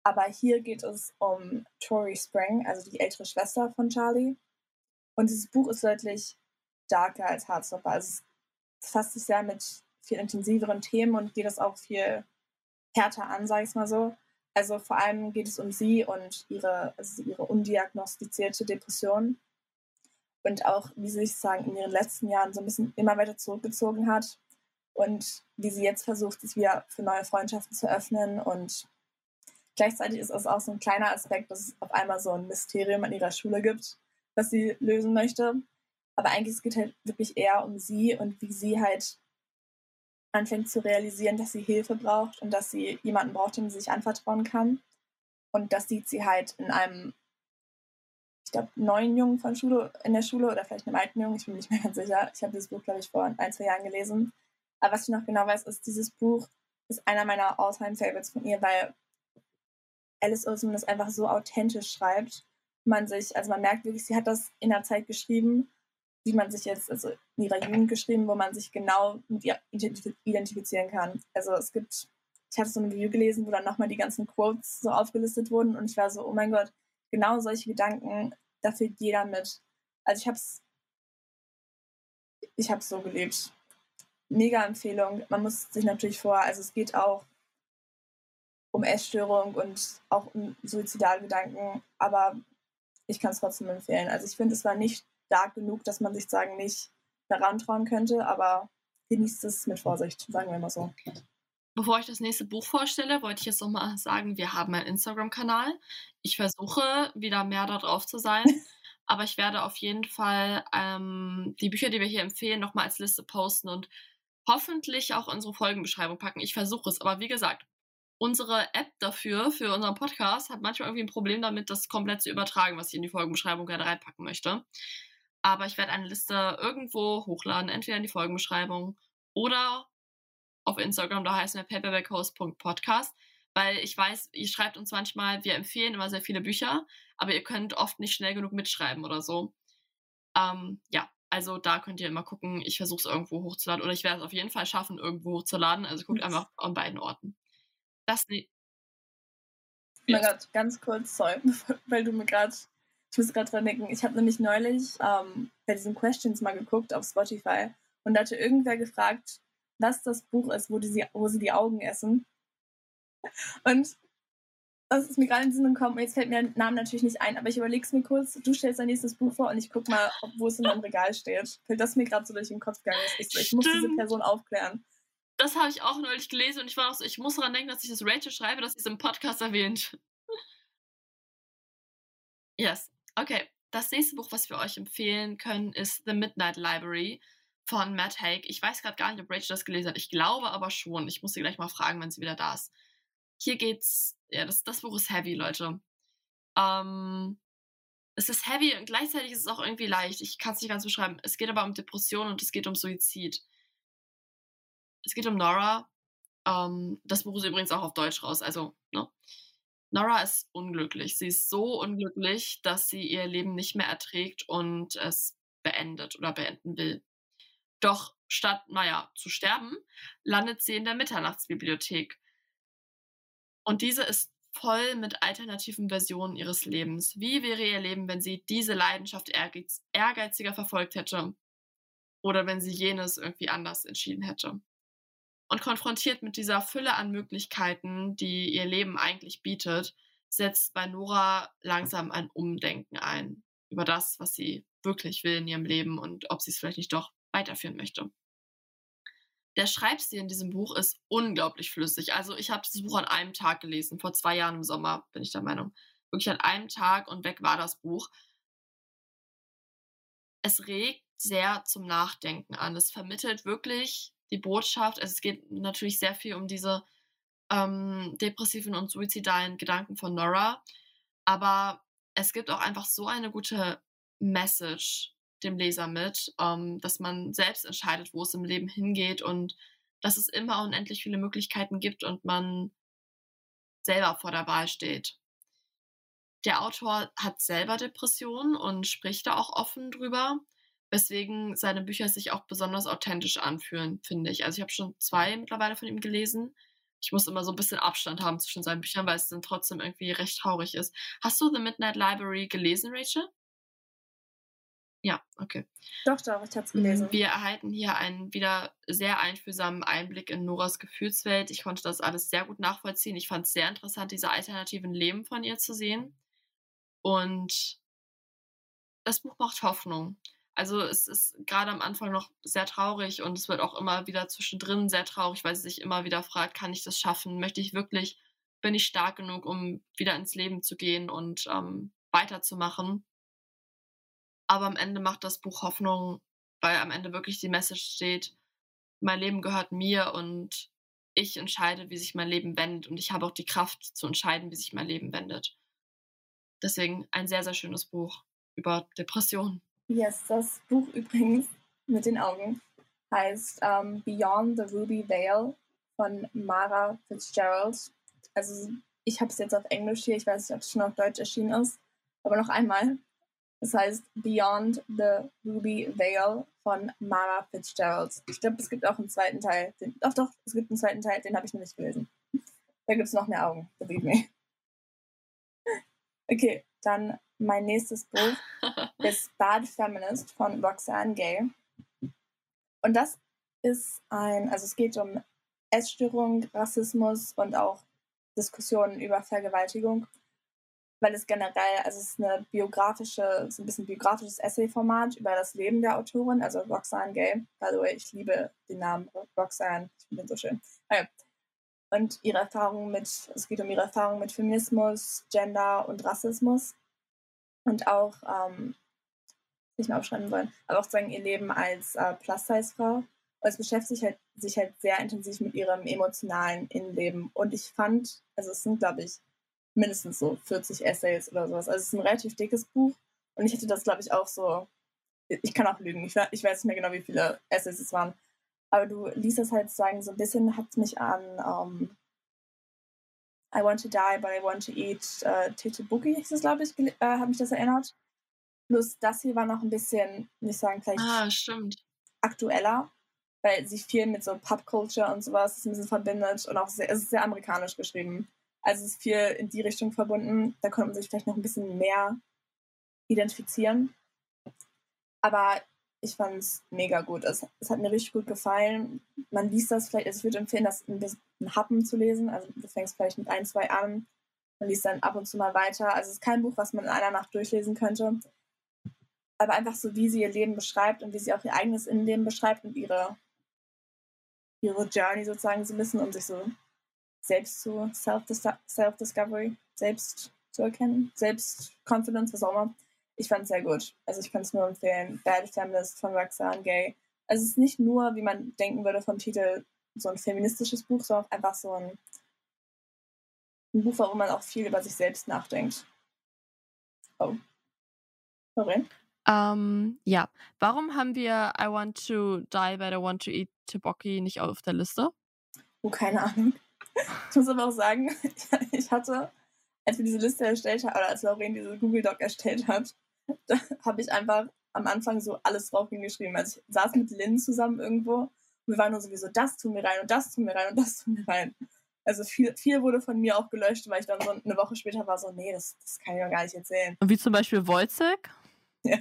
Aber hier geht es um Tori Spring, also die ältere Schwester von Charlie. Und dieses Buch ist deutlich darker als Hardstopper. Also es fasst sich sehr mit viel intensiveren Themen und geht es auch viel härter an, sage ich mal so. Also vor allem geht es um sie und ihre, also ihre undiagnostizierte Depression. Und auch, wie sie sich sagen, in ihren letzten Jahren so ein bisschen immer weiter zurückgezogen hat. Und wie sie jetzt versucht, sich wieder für neue Freundschaften zu öffnen. Und gleichzeitig ist es auch so ein kleiner Aspekt, dass es auf einmal so ein Mysterium an ihrer Schule gibt, was sie lösen möchte. Aber eigentlich es geht halt wirklich eher um sie und wie sie halt anfängt zu realisieren, dass sie Hilfe braucht und dass sie jemanden braucht, dem sie sich anvertrauen kann. Und das sieht sie halt in einem, ich glaube, neuen Jungen von Schule, in der Schule oder vielleicht einem alten Jungen, ich bin mir nicht mehr ganz sicher. Ich habe dieses Buch, glaube ich, vor ein, zwei Jahren gelesen. Aber was ich noch genau weiß, ist, dieses Buch ist einer meiner All-Time-Favorites von ihr, weil Alice Oseman das einfach so authentisch schreibt. Man sich, also man merkt wirklich, sie hat das in der Zeit geschrieben wie man sich jetzt, also in ihrer Jugend geschrieben, wo man sich genau mit ihr identifizieren kann. Also es gibt, ich hatte so ein Review gelesen, wo dann nochmal die ganzen Quotes so aufgelistet wurden und ich war so, oh mein Gott, genau solche Gedanken, da fühlt jeder mit. Also ich hab's, ich hab's so gelebt. Mega Empfehlung. Man muss sich natürlich vor, also es geht auch um Essstörung und auch um suizidale Gedanken, aber ich kann es trotzdem empfehlen. Also ich finde, es war nicht stark genug, dass man sich sagen nicht daran trauen könnte, aber genießt es mit Vorsicht, sagen wir mal so. Bevor ich das nächste Buch vorstelle, wollte ich jetzt nochmal sagen, wir haben einen Instagram-Kanal. Ich versuche wieder mehr da drauf zu sein, aber ich werde auf jeden Fall ähm, die Bücher, die wir hier empfehlen, nochmal als Liste posten und hoffentlich auch unsere Folgenbeschreibung packen. Ich versuche es, aber wie gesagt, unsere App dafür, für unseren Podcast, hat manchmal irgendwie ein Problem damit, das komplett zu übertragen, was ich in die Folgenbeschreibung gerne reinpacken möchte. Aber ich werde eine Liste irgendwo hochladen, entweder in die Folgenbeschreibung oder auf Instagram, da heißen wir paperbackhost.podcast, weil ich weiß, ihr schreibt uns manchmal, wir empfehlen immer sehr viele Bücher, aber ihr könnt oft nicht schnell genug mitschreiben oder so. Ähm, ja, also da könnt ihr immer gucken, ich versuche es irgendwo hochzuladen oder ich werde es auf jeden Fall schaffen, irgendwo hochzuladen. Also guckt einfach an beiden Orten. Das ne mein Gott, ganz kurz, sorry, weil du mir gerade, ich muss gerade dran denken, ich habe nämlich neulich ähm, bei diesen Questions mal geguckt auf Spotify und da hatte irgendwer gefragt, was das Buch ist, wo, die, wo sie die Augen essen. Und das ist mir gerade in den Sinn gekommen. Jetzt fällt mir der Name natürlich nicht ein, aber ich überlege es mir kurz. Du stellst dein nächstes Buch vor und ich gucke mal, wo es in meinem Regal steht. Weil das mir gerade so durch den Kopf gegangen ist. Ich, ich muss diese Person aufklären. Das habe ich auch neulich gelesen und ich war auch so, ich muss daran denken, dass ich das Rachel schreibe, dass sie es im Podcast erwähnt. yes. Okay. Das nächste Buch, was wir euch empfehlen können, ist The Midnight Library von Matt Haig. Ich weiß gerade gar nicht, ob Rachel das gelesen hat. Ich glaube aber schon. Ich muss sie gleich mal fragen, wenn sie wieder da ist. Hier geht's, ja, das, das Buch ist heavy, Leute. Ähm, es ist heavy und gleichzeitig ist es auch irgendwie leicht. Ich kann es nicht ganz beschreiben. Es geht aber um Depression und es geht um Suizid. Es geht um Nora. Ähm, das Buch ist übrigens auch auf Deutsch raus. Also, ne? Nora ist unglücklich. Sie ist so unglücklich, dass sie ihr Leben nicht mehr erträgt und es beendet oder beenden will. Doch statt, naja, zu sterben, landet sie in der Mitternachtsbibliothek. Und diese ist voll mit alternativen Versionen ihres Lebens. Wie wäre ihr Leben, wenn sie diese Leidenschaft ehrgeiz ehrgeiziger verfolgt hätte? Oder wenn sie jenes irgendwie anders entschieden hätte? Und konfrontiert mit dieser Fülle an Möglichkeiten, die ihr Leben eigentlich bietet, setzt bei Nora langsam ein Umdenken ein über das, was sie wirklich will in ihrem Leben und ob sie es vielleicht nicht doch weiterführen möchte der Schreibstil in diesem Buch ist unglaublich flüssig. Also ich habe dieses Buch an einem Tag gelesen, vor zwei Jahren im Sommer, bin ich der Meinung. Wirklich an einem Tag und weg war das Buch. Es regt sehr zum Nachdenken an. Es vermittelt wirklich die Botschaft. Also es geht natürlich sehr viel um diese ähm, depressiven und suizidalen Gedanken von Nora. Aber es gibt auch einfach so eine gute Message dem Leser mit, ähm, dass man selbst entscheidet, wo es im Leben hingeht und dass es immer unendlich viele Möglichkeiten gibt und man selber vor der Wahl steht. Der Autor hat selber Depressionen und spricht da auch offen drüber, weswegen seine Bücher sich auch besonders authentisch anfühlen, finde ich. Also ich habe schon zwei mittlerweile von ihm gelesen. Ich muss immer so ein bisschen Abstand haben zwischen seinen Büchern, weil es dann trotzdem irgendwie recht traurig ist. Hast du The Midnight Library gelesen, Rachel? Ja, okay. Doch, doch, ich habe es gelesen. Wir erhalten hier einen wieder sehr einfühlsamen Einblick in Noras Gefühlswelt. Ich konnte das alles sehr gut nachvollziehen. Ich fand es sehr interessant, diese alternativen Leben von ihr zu sehen. Und das Buch macht Hoffnung. Also es ist gerade am Anfang noch sehr traurig und es wird auch immer wieder zwischendrin sehr traurig, weil sie sich immer wieder fragt, kann ich das schaffen? Möchte ich wirklich, bin ich stark genug, um wieder ins Leben zu gehen und ähm, weiterzumachen? Aber am Ende macht das Buch Hoffnung, weil am Ende wirklich die Message steht, mein Leben gehört mir und ich entscheide, wie sich mein Leben wendet und ich habe auch die Kraft zu entscheiden, wie sich mein Leben wendet. Deswegen ein sehr, sehr schönes Buch über Depressionen. Yes, das Buch übrigens mit den Augen heißt um, ähm, Beyond the Ruby Veil von Mara Fitzgerald. Also ich habe es jetzt auf Englisch hier, ich weiß nicht, ob es schon auf Deutsch erschienen ist, aber noch einmal. Das heißt Beyond the Ruby Veil von Mara Fitzgerald. Ich glaube, es gibt auch einen zweiten Teil. Den, doch, doch, es gibt einen zweiten Teil, den habe ich noch nicht gelesen. Da gibt es noch mehr Augen, believe me. Okay, dann mein nächstes Buch ist Bad Feminist von Roxanne Gay. Und das ist ein, also es geht um Essstörung, Rassismus und auch Diskussionen über Vergewaltigung weil es generell, also es ist eine biografische, so ein bisschen biografisches Essay-Format über das Leben der Autorin, also Roxanne Gay. By the way, ich liebe den Namen Roxanne, ich finde den so schön. Okay. Und ihre Erfahrungen mit, es geht um ihre Erfahrungen mit Feminismus, Gender und Rassismus. Und auch, ähm, nicht mehr aufschreiben wollen, aber auch sagen, ihr Leben als äh, Plus-Size-Frau. Und es beschäftigt halt, sich halt sehr intensiv mit ihrem emotionalen Innenleben. Und ich fand, also es sind, glaube ich, mindestens so 40 Essays oder sowas. Also es ist ein relativ dickes Buch. Und ich hätte das, glaube ich, auch so. Ich kann auch lügen. Ich, ich weiß nicht mehr genau, wie viele Essays es waren. Aber du liest es halt sagen, so ein bisschen hat es mich an um, I Want to Die, but I Want to Eat uh, Tete Boogie, hieß es, glaube ich, äh, hat mich das erinnert. Plus das hier war noch ein bisschen, nicht sagen, vielleicht ah, aktueller, weil sich viel mit so Pop-Culture und sowas ein bisschen verbindet und auch sehr, es ist sehr amerikanisch geschrieben. Also es ist viel in die Richtung verbunden. Da konnte man sich vielleicht noch ein bisschen mehr identifizieren. Aber ich fand es mega gut. Es, es, hat mir richtig gut gefallen. Man liest das vielleicht, also ich würde empfehlen, das ein bisschen Happen zu lesen. Also du fängst vielleicht mit ein, zwei an und liest dann ab und zu mal weiter. Also es ist kein Buch, was man in einer Nacht durchlesen könnte. Aber einfach so, wie sie ihr Leben beschreibt und wie sie auch ihr eigenes Innenleben beschreibt und ihre, ihre Journey sozusagen so ein bisschen, um sich so selbst zu Self-Discovery, selbst zu erkennen, Selbst-Confidence, was auch immer. Ich fand es sehr gut. Also ich kann es nur empfehlen. Bad Feminist von Roxanne Gay. Also es ist nicht nur, wie man denken würde vom Titel, so ein feministisches Buch, sondern auch einfach so ein, ein Buch, wo man auch viel über sich selbst nachdenkt. Oh. Um, ähm, ja. Warum haben wir I Want to Die but I Want to Eat Tobocki nicht auf der Liste? Oh, keine Ahnung. Ich muss aber auch sagen, ich hatte, als wir diese Liste erstellt haben, oder als Lauren diese Google Doc erstellt hat, da habe ich einfach am Anfang so alles drauf hingeschrieben. Also ich saß mit Lynn zusammen irgendwo und wir waren nur sowieso, das tun wir rein und das tun wir rein und das tun wir rein. Also viel, viel wurde von mir auch gelöscht, weil ich dann so eine Woche später war so, nee, das, das kann ich doch gar nicht erzählen. Und wie zum Beispiel Wojcek? Ja.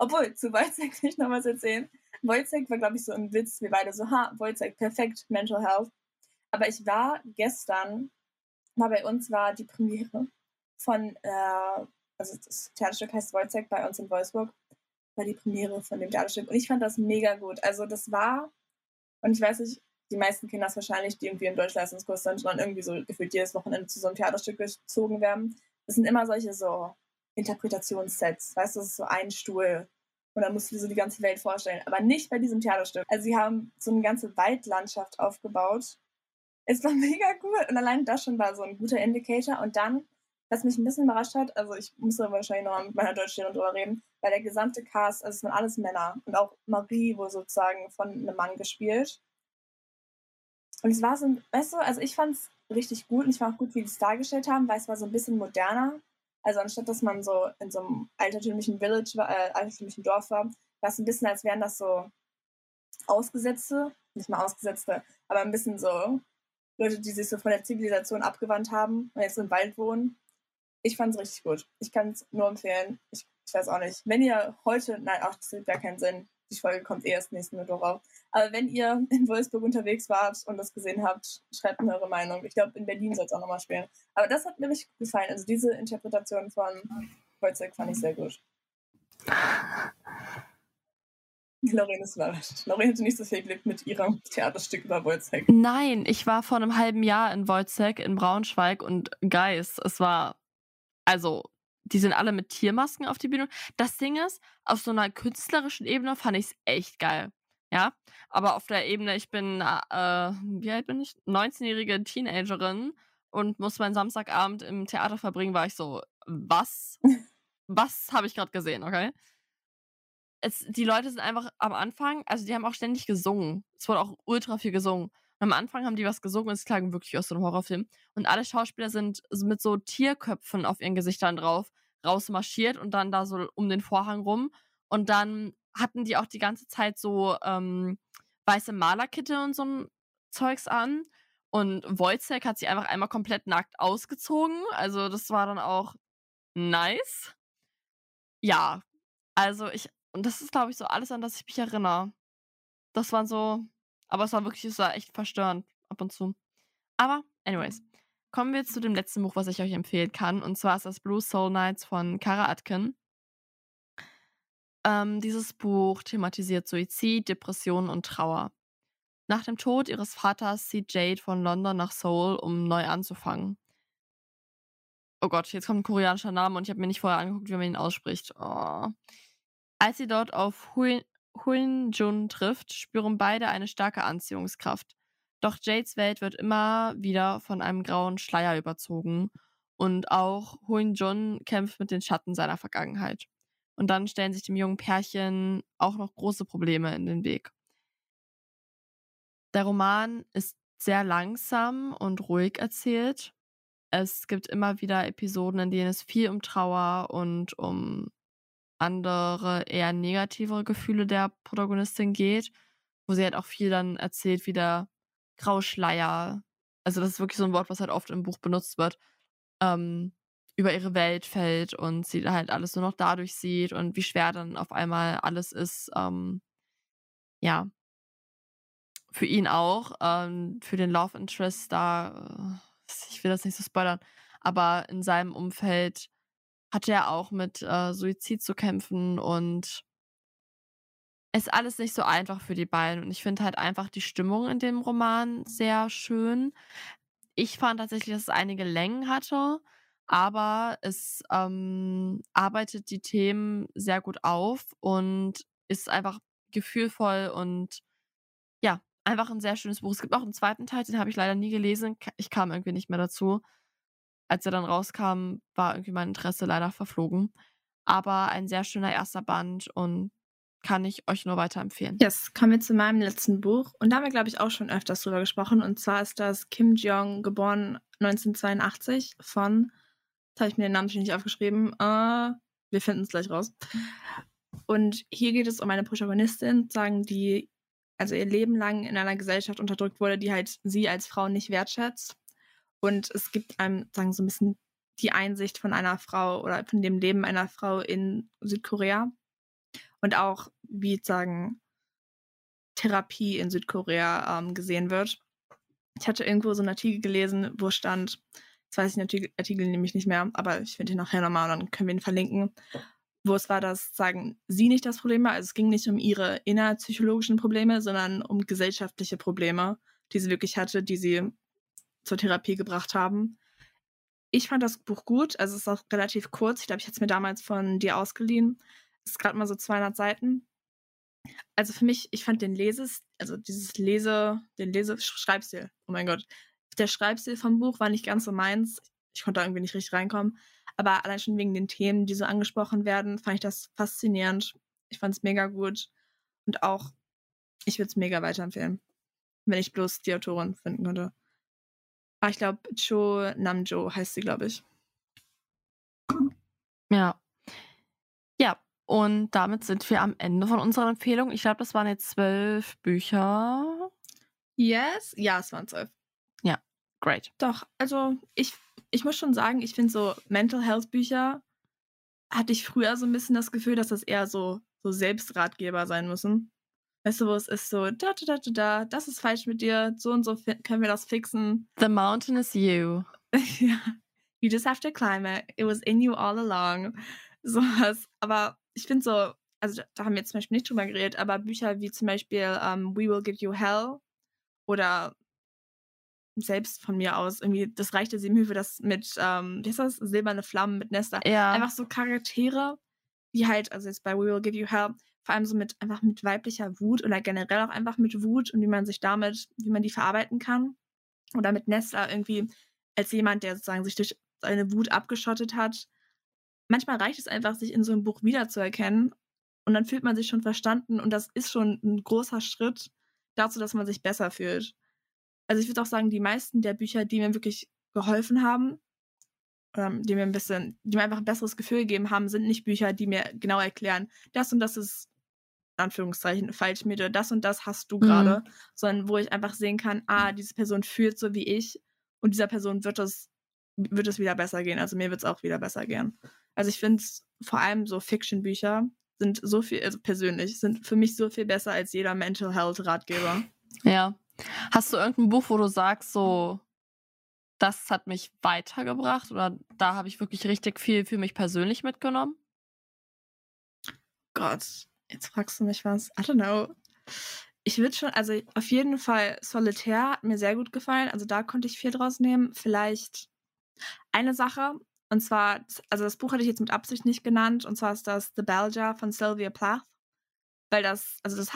Obwohl, zu Wojcek will ich noch was erzählen. Wojcek war, glaube ich, so ein Witz. Wir beide so, ha, Wojcek, perfekt, Mental Health. Aber ich war gestern, mal bei uns war die Premiere von, äh, also das Theaterstück heißt Wojciech bei uns in Wolfsburg, war die Premiere von dem Theaterstück. Und ich fand das mega gut. Also das war, und ich weiß nicht, die meisten kennen das wahrscheinlich, die irgendwie im Deutschleistungskurs sind und irgendwie so gefühlt jedes Wochenende zu so einem Theaterstück gezogen werden. Das sind immer solche so Interpretationssets. Weißt du, das ist so ein Stuhl und dann musst du dir so die ganze Welt vorstellen. Aber nicht bei diesem Theaterstück. Also sie haben so eine ganze Waldlandschaft aufgebaut es war mega cool. Und allein das schon war so ein guter Indicator. Und dann, was mich ein bisschen überrascht hat, also ich muss da wahrscheinlich noch mit meiner Deutschlehrerin drüber reden, weil der gesamte Cast, also es waren alles Männer. Und auch Marie wurde sozusagen von einem Mann gespielt. Und es war so weißt du, also ich fand es richtig gut und ich fand auch gut, wie die es dargestellt haben, weil es war so ein bisschen moderner. Also anstatt, dass man so in so einem altertümlichen Village, äh, altertümlichen Dorf war, war es ein bisschen, als wären das so Ausgesetzte, nicht mal Ausgesetzte, aber ein bisschen so Leute, die sich so von der Zivilisation abgewandt haben und jetzt im Wald wohnen. Ich fand es richtig gut. Ich kann es nur empfehlen. Ich, ich, weiß auch nicht. Wenn ihr heute, nein, auch das hat gar keinen Sinn. Die Folge kommt eh erst nächsten Mittwoch auf. Aber wenn ihr in Wolfsburg unterwegs wart und das gesehen habt, schreibt mir eure Meinung. Ich glaube, in Berlin soll es auch nochmal spielen. Aber das hat mir richtig gefallen. Also diese Interpretation von Wolfsburg fand ich sehr gut. Lorraine ist überrascht. Lorraine hatte nicht so viel Glück mit ihrem Theaterstück über Wojciech. Nein, ich war vor einem halben Jahr in Wojciech in Braunschweig und Geist. Es war, also, die sind alle mit Tiermasken auf die Bühne. Das Ding ist, auf so einer künstlerischen Ebene fand ich es echt geil. Ja, aber auf der Ebene, ich bin, äh, wie alt bin ich? 19-jährige Teenagerin und muss meinen Samstagabend im Theater verbringen, war ich so, was? was habe ich gerade gesehen, okay? es, die Leute sind einfach am Anfang, also die haben auch ständig gesungen. Es wurde auch ultra viel gesungen. Und am Anfang haben die was gesungen und es klang wirklich aus so einem Horrorfilm. Und alle Schauspieler sind mit so Tierköpfen auf ihren Gesichtern drauf rausmarschiert und dann da so um den Vorhang rum. Und dann hatten die auch die ganze Zeit so ähm, weiße Malerkitte und so ein Zeugs an. Und Wojciech hat sich einfach einmal komplett nackt ausgezogen. Also das war dann auch nice. Ja, also ich und das ist, glaube ich, so alles, an das ich mich erinnere. Das war so, aber es war wirklich, es war echt verstörend ab und zu. Aber, anyways, kommen wir zu dem letzten Buch, was ich euch empfehlen kann. Und zwar ist das Blue Soul Nights von Kara Atkin. Ähm, dieses Buch thematisiert Suizid, Depression und Trauer. Nach dem Tod ihres Vaters zieht Jade von London nach Seoul, um neu anzufangen. Oh Gott, jetzt kommt ein koreanischer Name und ich habe mir nicht vorher angeguckt, wie man ihn ausspricht. Oh. Als sie dort auf Hui Huin Jun trifft, spüren beide eine starke Anziehungskraft. Doch Jades Welt wird immer wieder von einem grauen Schleier überzogen und auch Huin Jun kämpft mit den Schatten seiner Vergangenheit. Und dann stellen sich dem jungen Pärchen auch noch große Probleme in den Weg. Der Roman ist sehr langsam und ruhig erzählt. Es gibt immer wieder Episoden, in denen es viel um Trauer und um andere, eher negativere Gefühle der Protagonistin geht, wo sie halt auch viel dann erzählt, wie der Grauschleier, also das ist wirklich so ein Wort, was halt oft im Buch benutzt wird, ähm, über ihre Welt fällt und sie halt alles nur noch dadurch sieht und wie schwer dann auf einmal alles ist, ähm, ja, für ihn auch, ähm, für den Love Interest da, äh, ich will das nicht so spoilern, aber in seinem Umfeld hatte er auch mit äh, Suizid zu kämpfen und ist alles nicht so einfach für die beiden. Und ich finde halt einfach die Stimmung in dem Roman sehr schön. Ich fand tatsächlich, dass es einige Längen hatte, aber es ähm, arbeitet die Themen sehr gut auf und ist einfach gefühlvoll und ja, einfach ein sehr schönes Buch. Es gibt auch einen zweiten Teil, den habe ich leider nie gelesen. Ich kam irgendwie nicht mehr dazu. Als er dann rauskam, war irgendwie mein Interesse leider verflogen. Aber ein sehr schöner erster Band und kann ich euch nur weiterempfehlen. Yes, kommen wir zu meinem letzten Buch. Und da haben wir, glaube ich, auch schon öfters drüber gesprochen. Und zwar ist das Kim Jong, geboren 1982 von, jetzt habe ich mir den Namen schon nicht aufgeschrieben, uh, wir finden es gleich raus. Und hier geht es um eine Protagonistin, sagen die, also ihr Leben lang in einer Gesellschaft unterdrückt wurde, die halt sie als Frau nicht wertschätzt. Und es gibt einem, sagen so ein bisschen die Einsicht von einer Frau oder von dem Leben einer Frau in Südkorea und auch, wie sagen, Therapie in Südkorea ähm, gesehen wird. Ich hatte irgendwo so einen Artikel gelesen, wo stand, jetzt weiß ich den Artikel, Artikel nämlich nicht mehr, aber ich finde ihn nachher nochmal und dann können wir ihn verlinken, wo es war, dass, sagen, sie nicht das Problem war. Also es ging nicht um ihre innerpsychologischen Probleme, sondern um gesellschaftliche Probleme, die sie wirklich hatte, die sie zur Therapie gebracht haben. Ich fand das Buch gut, also es ist auch relativ kurz. Ich glaube, ich hätte es mir damals von dir ausgeliehen ist gerade mal so 200 Seiten. Also für mich, ich fand den Leses, also dieses Lese, den Lese, Schreibstil, oh mein Gott. Der Schreibstil vom Buch war nicht ganz so meins. Ich konnte da irgendwie nicht richtig reinkommen. Aber allein schon wegen den Themen, die so angesprochen werden, fand ich das faszinierend. Ich fand es mega gut. Und auch, ich würde es mega weiterempfehlen. Wenn ich bloß die Autorin finden könnte. Ah, ich glaube, Cho Namjo heißt sie, glaube ich. Ja. Ja, und damit sind wir am Ende von unserer Empfehlung. Ich glaube, das waren jetzt zwölf Bücher. Yes? Ja, es waren zwölf. Ja, great. Doch, also ich, ich muss schon sagen, ich finde so Mental Health Bücher hatte ich früher so ein bisschen das Gefühl, dass das eher so, so Selbstratgeber sein müssen. Weißt du, wo es ist so, da, da, da, da, da, das ist falsch mit dir, so und so können wir das fixen. The mountain is you. ja. You just have to climb it. It was in you all along. Sowas. Aber ich finde so, also da haben wir jetzt zum Beispiel nicht drüber geredet, aber Bücher wie zum Beispiel um, ähm, We Will Give You Hell oder selbst von mir aus, irgendwie das reichte Siebenhöfe, das mit, ähm, wie heißt das, Silberne Flammen mit Nesta. Ja. Einfach so Charaktere, die halt, also jetzt bei We Will Give You Hell, vor allem so mit einfach mit weiblicher Wut oder generell auch einfach mit Wut und wie man sich damit, wie man die verarbeiten kann. Oder mit Nesta irgendwie als jemand, der sozusagen sich durch seine Wut abgeschottet hat, manchmal reicht es einfach, sich in so einem Buch wiederzuerkennen und dann fühlt man sich schon verstanden und das ist schon ein großer Schritt dazu, dass man sich besser fühlt. Also ich würde auch sagen, die meisten der Bücher, die mir wirklich geholfen haben, ähm, die mir ein bisschen, die mir einfach ein besseres Gefühl gegeben haben, sind nicht Bücher, die mir genau erklären, das und das ist in Anführungszeichen falsch mit das und das hast du gerade, mhm. sondern wo ich einfach sehen kann, ah, diese Person fühlt so wie ich und dieser Person wird es wird es wieder besser gehen. Also mir wird es auch wieder besser gehen. Also ich finde vor allem so Fiction-Bücher sind so viel, also persönlich, sind für mich so viel besser als jeder Mental Health Ratgeber. Ja. Hast du irgendein Buch, wo du sagst, so, das hat mich weitergebracht oder da habe ich wirklich richtig viel für mich persönlich mitgenommen? Gott, jetzt fragst du mich was. I don't know. Ich würde schon, also auf jeden Fall Solitaire hat mir sehr gut gefallen. Also da konnte ich viel draus nehmen. Vielleicht eine Sache, und zwar, also das Buch hatte ich jetzt mit Absicht nicht genannt, und zwar ist das The Bell Jar von Sylvia Plath. weil das, also das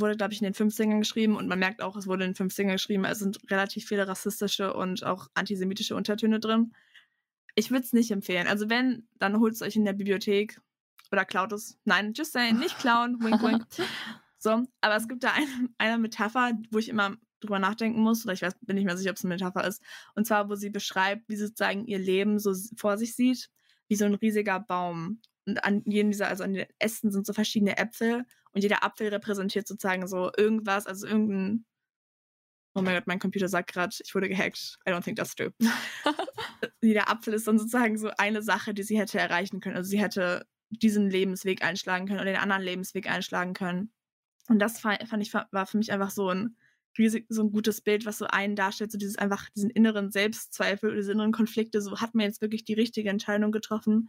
wurde, glaube ich, in den 50ern geschrieben und man merkt auch, es wurde in den 50ern geschrieben, also sind relativ viele rassistische und auch antisemitische Untertöne drin. Ich würde es nicht empfehlen. Also wenn, dann holt es euch in der Bibliothek oder klaut es. Nein, just saying, nicht klauen, wink, wink. So, aber es gibt da eine, eine Metapher, wo ich immer drüber nachdenken muss, oder ich weiß, bin nicht mehr sicher, ob es eine Metapher ist. Und zwar, wo sie beschreibt, wie sie sozusagen ihr Leben so vor sich sieht, wie so ein riesiger Baum. Und an jedem dieser, also an den Ästen sind so verschiedene Äpfel und jeder Apfel repräsentiert sozusagen so irgendwas, also irgendein. Oh mein Gott, mein Computer sagt gerade, ich wurde gehackt. I don't think that's true. jeder Apfel ist dann sozusagen so eine Sache, die sie hätte erreichen können. Also sie hätte diesen Lebensweg einschlagen können oder den anderen Lebensweg einschlagen können. Und das fand ich, war für mich einfach so ein riesig, so ein gutes Bild, was so einen darstellt, so dieses einfach, diesen inneren Selbstzweifel, diese inneren Konflikte, so hat man jetzt wirklich die richtige Entscheidung getroffen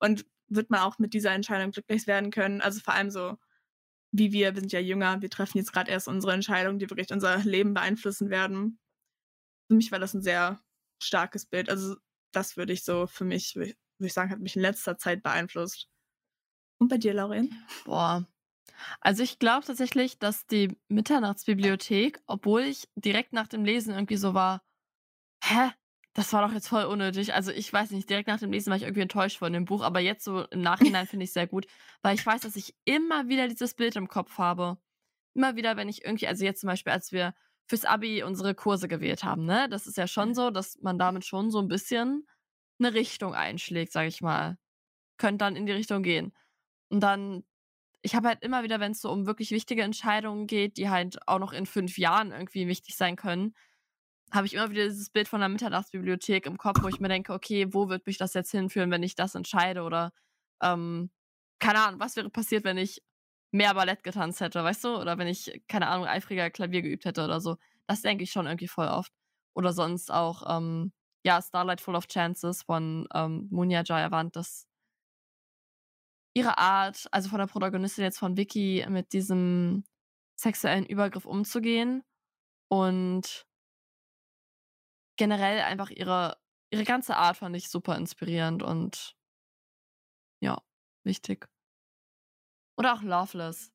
und wird man auch mit dieser Entscheidung glücklich werden können. Also vor allem so, wie wir, wir sind ja jünger, wir treffen jetzt gerade erst unsere Entscheidungen, die wirklich unser Leben beeinflussen werden. Für mich war das ein sehr starkes Bild. Also das würde ich so für mich, würde ich sagen, hat mich in letzter Zeit beeinflusst. Und bei dir, Lauren? Boah, also ich glaube tatsächlich, dass die Mitternachtsbibliothek, obwohl ich direkt nach dem Lesen irgendwie so war, hä? Das war doch jetzt voll unnötig. Also ich weiß nicht, direkt nach dem Lesen war ich irgendwie enttäuscht von dem Buch, aber jetzt so im Nachhinein finde ich es sehr gut, weil ich weiß, dass ich immer wieder dieses Bild im Kopf habe. Immer wieder, wenn ich irgendwie, also jetzt zum Beispiel, als wir fürs Abi unsere Kurse gewählt haben, ne? Das ist ja schon so, dass man damit schon so ein bisschen eine Richtung einschlägt, sage ich mal. Könnte dann in die Richtung gehen. Und dann ich habe halt immer wieder, wenn es so um wirklich wichtige Entscheidungen geht, die halt auch noch in fünf Jahren irgendwie wichtig sein können, habe ich immer wieder dieses Bild von der Mitternachtsbibliothek im Kopf, wo ich mir denke, okay, wo wird mich das jetzt hinführen, wenn ich das entscheide? Oder ähm, keine Ahnung, was wäre passiert, wenn ich mehr Ballett getanzt hätte, weißt du? Oder wenn ich, keine Ahnung, eifriger Klavier geübt hätte oder so. Das denke ich schon irgendwie voll oft. Oder sonst auch, ähm, ja, Starlight Full of Chances von ähm, Munya Jayavant, das ihre Art, also von der Protagonistin jetzt von Vicky, mit diesem sexuellen Übergriff umzugehen und generell einfach ihre, ihre ganze Art fand ich super inspirierend und ja, wichtig. Oder auch Loveless.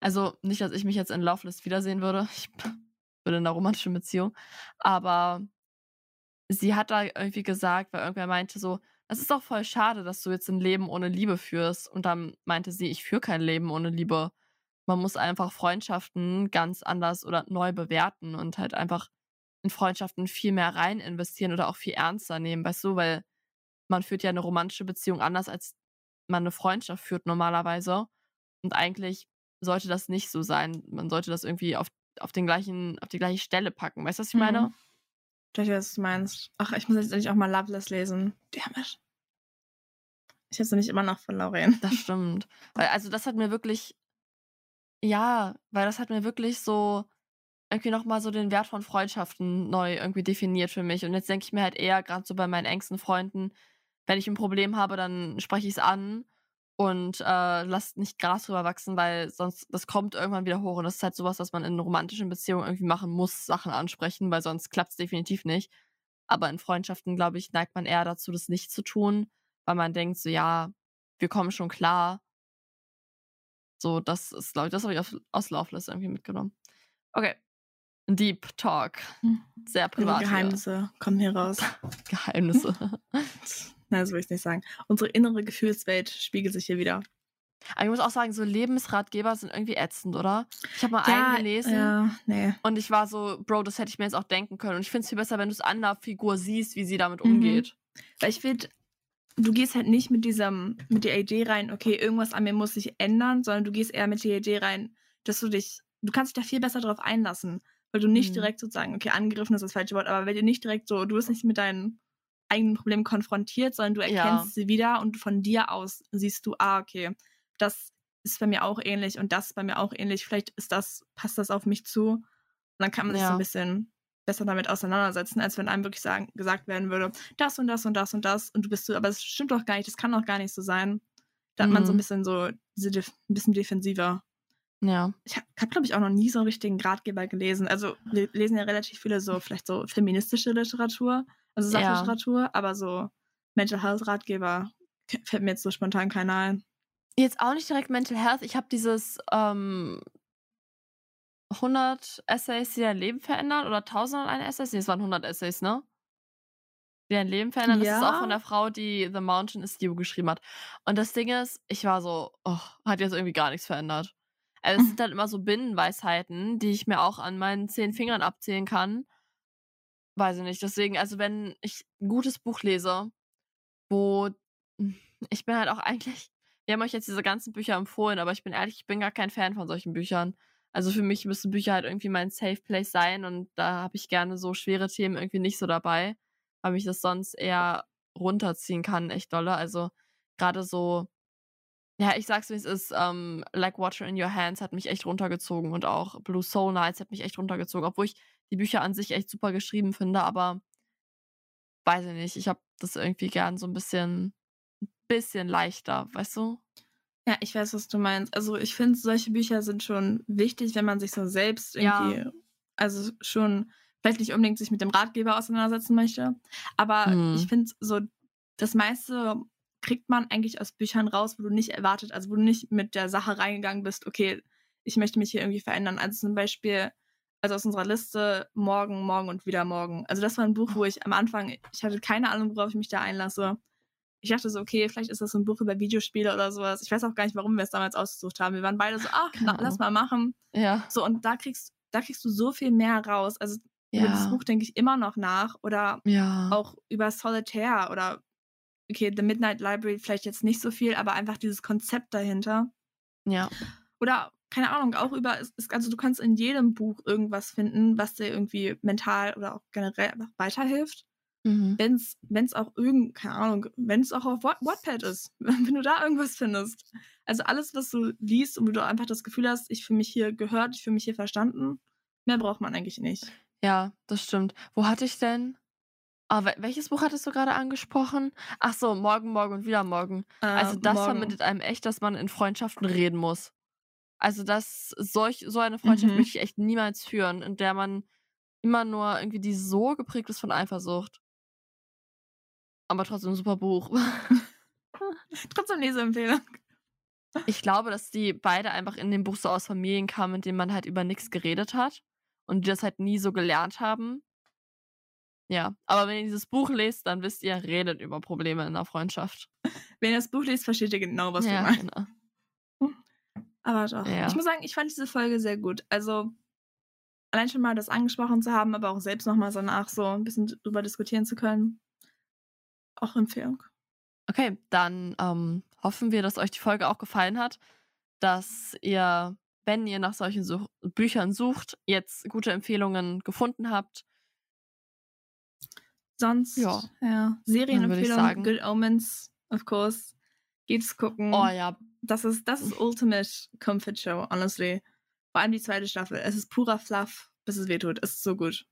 Also nicht, dass ich mich jetzt in Loveless wiedersehen würde. Ich würde in einer romantischen Beziehung. Aber sie hat da irgendwie gesagt, weil irgendwer meinte so, es ist auch voll schade, dass du jetzt ein Leben ohne Liebe führst. Und dann meinte sie, ich führe kein Leben ohne Liebe. Man muss einfach Freundschaften ganz anders oder neu bewerten und halt einfach in Freundschaften viel mehr rein investieren oder auch viel ernster nehmen, weißt du, weil man führt ja eine romantische Beziehung anders, als man eine Freundschaft führt normalerweise. Und eigentlich sollte das nicht so sein. Man sollte das irgendwie auf, auf, den gleichen, auf die gleiche Stelle packen. Weißt du, was ich meine? Mhm. Ich weiß, was du meinst. Ach, ich muss jetzt endlich auch mal Loveless lesen. Damn it. Ich es nämlich immer noch von Lauren. Das stimmt. Weil, also das hat mir wirklich, ja, weil das hat mir wirklich so irgendwie nochmal so den Wert von Freundschaften neu irgendwie definiert für mich. Und jetzt denke ich mir halt eher, gerade so bei meinen engsten Freunden, wenn ich ein Problem habe, dann spreche ich es an und äh, lasst nicht Gras drüber wachsen, weil sonst, das kommt irgendwann wieder hoch. Und das ist halt sowas, was man in romantischen Beziehungen irgendwie machen muss, Sachen ansprechen, weil sonst klappt es definitiv nicht. Aber in Freundschaften, glaube ich, neigt man eher dazu, das nicht zu tun weil man denkt, so ja, wir kommen schon klar. So, das ist, glaube ich, das habe ich aus Loveless irgendwie mitgenommen. Okay. Deep Talk. Hm. Sehr privat. Unsere Geheimnisse kommen hier raus. Geheimnisse. Nein, so will ich nicht sagen. Unsere innere Gefühlswelt spiegelt sich hier wieder. Aber ich muss auch sagen, so Lebensratgeber sind irgendwie ätzend, oder? Ich habe mal ja, einen gelesen ja, nee. und ich war so, Bro, das hätte ich mir jetzt auch denken können. Und ich finde es viel besser, wenn du es an der Figur siehst, wie sie damit mhm. umgeht. Weil ich finde, du gehst halt nicht mit diesem, mit der Idee rein, okay, irgendwas an mir muss sich ändern, sondern du gehst eher mit der Idee rein, dass du dich, du kannst dich da viel besser drauf einlassen, weil du nicht mhm. direkt sozusagen, okay, angegriffen ist das falsche Wort, aber weil du nicht direkt so, du wirst nicht mit deinen eigenen Problemen konfrontiert, sondern du erkennst ja. sie wieder und von dir aus siehst du, ah, okay, das ist bei mir auch ähnlich und das bei mir auch ähnlich, vielleicht ist das, passt das auf mich zu. Und dann kann man sich ja. so ein bisschen besser damit auseinandersetzen, als wenn einem wirklich sagen, gesagt werden würde, das und das und das und das und du bist so, aber es stimmt doch gar nicht, das kann doch gar nicht so sein. Da hat mhm. man so ein mhm. bisschen so, diese, ein bisschen defensiver. Ja. Ich habe, hab, glaube ich, auch noch nie so einen richtigen Ratgeber gelesen. Also wir lesen ja relativ viele so, vielleicht so feministische Literatur, also Sachliteratur, ja. aber so Mental Health Ratgeber fällt mir jetzt so spontan keiner ein. Jetzt auch nicht direkt Mental Health. Ich habe dieses ähm, 100 Essays, die dein Leben verändern oder 1001 Essays? Nee, es waren 100 Essays, ne? Die dein Leben verändern. Das ist auch von Ja. der Frau, die The Mountain is You geschrieben hat. Und das Ding ist, ich war so, oh, hat jetzt irgendwie gar nichts verändert. Also es sind halt immer so Binnenweisheiten, die ich mir auch an meinen zehn Fingern abzählen kann. Weiß ich nicht. Deswegen, also wenn ich ein gutes Buch lese, wo ich bin halt auch eigentlich, wir haben euch jetzt diese ganzen Bücher empfohlen, aber ich bin ehrlich, ich bin gar kein Fan von solchen Büchern. Also für mich müssen Bücher halt irgendwie mein Safe Place sein und da habe ich gerne so schwere Themen irgendwie nicht so dabei, weil mich das sonst eher runterziehen kann, echt dolle. Also gerade so, ja, ich sag's wie es ist, ähm, Like Water in Your Hands hat mich echt runtergezogen und auch Blue Soul Nights hat mich echt runtergezogen, obwohl ich die Bücher an sich echt super geschrieben finde, aber weiß ich nicht, ich habe das irgendwie gern so ein bisschen, bisschen leichter, weißt du? Ja, ich weiß, was du meinst. Also ich finde, solche Bücher sind schon wichtig, wenn man sich so selbst Ja. irgendwie, also schon vielleicht nicht unbedingt sich mit dem Ratgeber auseinandersetzen möchte. Aber Mhm. ich finde so, das meiste kriegt man eigentlich aus Büchern raus, wo du nicht erwartet, also wo du nicht mit der Sache reingegangen bist, okay, ich möchte mich hier irgendwie verändern. Also zum Beispiel, also aus unserer Liste Morgen, Morgen und wieder Morgen. Also das war ein Buch, wo ich am Anfang, ich hatte keine Ahnung, worauf ich mich da einlasse. Ich dachte so, okay, vielleicht ist das so ein Buch über Videospiele oder sowas. Ich weiß auch gar nicht, warum wir es damals ausgesucht haben. Wir waren beide so, ach, na, lass mal machen. Ja. So, und da kriegst, da kriegst du so viel mehr raus. Also über dieses Ja. Buch denke ich immer noch nach. Oder Ja. auch über Solitaire oder okay, The Midnight Library vielleicht jetzt nicht so viel, aber einfach dieses Konzept dahinter. Ja. Oder, keine Ahnung, auch über, also du kannst in jedem Buch irgendwas finden, was dir irgendwie mental oder auch generell einfach weiterhilft. Mhm. Wenn es auch irgend, keine Ahnung, wenn es auch auf Wat- Wattpad ist, wenn du da irgendwas findest. Also alles, was du liest und wo du einfach das Gefühl hast, ich fühle mich hier gehört, ich fühle mich hier verstanden, mehr braucht man eigentlich nicht. Ja, das stimmt. Wo hatte ich denn? Wel- welches Buch hattest du gerade angesprochen? Ach so, Morgen, Morgen und wieder Morgen. Also Äh, das morgen. vermittelt einem echt, dass man in Freundschaften reden muss. Also das, solch, so eine Freundschaft Mhm. möchte ich echt niemals führen, in der man immer nur irgendwie die so geprägt ist von Eifersucht. Aber trotzdem ein super Buch. Trotzdem Leseempfehlung. Ich glaube, dass die beide einfach in dem Buch so aus Familien kamen, in denen man halt über nichts geredet hat und die das halt nie so gelernt haben. Ja, aber wenn ihr dieses Buch lest, dann wisst ihr, redet über Probleme in der Freundschaft. Wenn ihr das Buch liest, versteht ihr genau, was wir ja, meinen. genau. Aber doch. Ja. Ich muss sagen, ich fand diese Folge sehr gut. Also allein schon mal das angesprochen zu haben, aber auch selbst nochmal danach so ein bisschen drüber diskutieren zu können. Auch Empfehlung. Okay, dann ähm, hoffen wir, dass euch die Folge auch gefallen hat, dass ihr, wenn ihr nach solchen Such Büchern sucht, jetzt gute Empfehlungen gefunden habt. Sonst, Ja. ja. Serienempfehlung, Good Omens, of course. Geht's gucken. Oh ja, Das ist, das ist Ultimate Comfort Show, honestly. Vor allem die zweite Staffel. Es ist purer Fluff, bis es wehtut. Es ist so gut.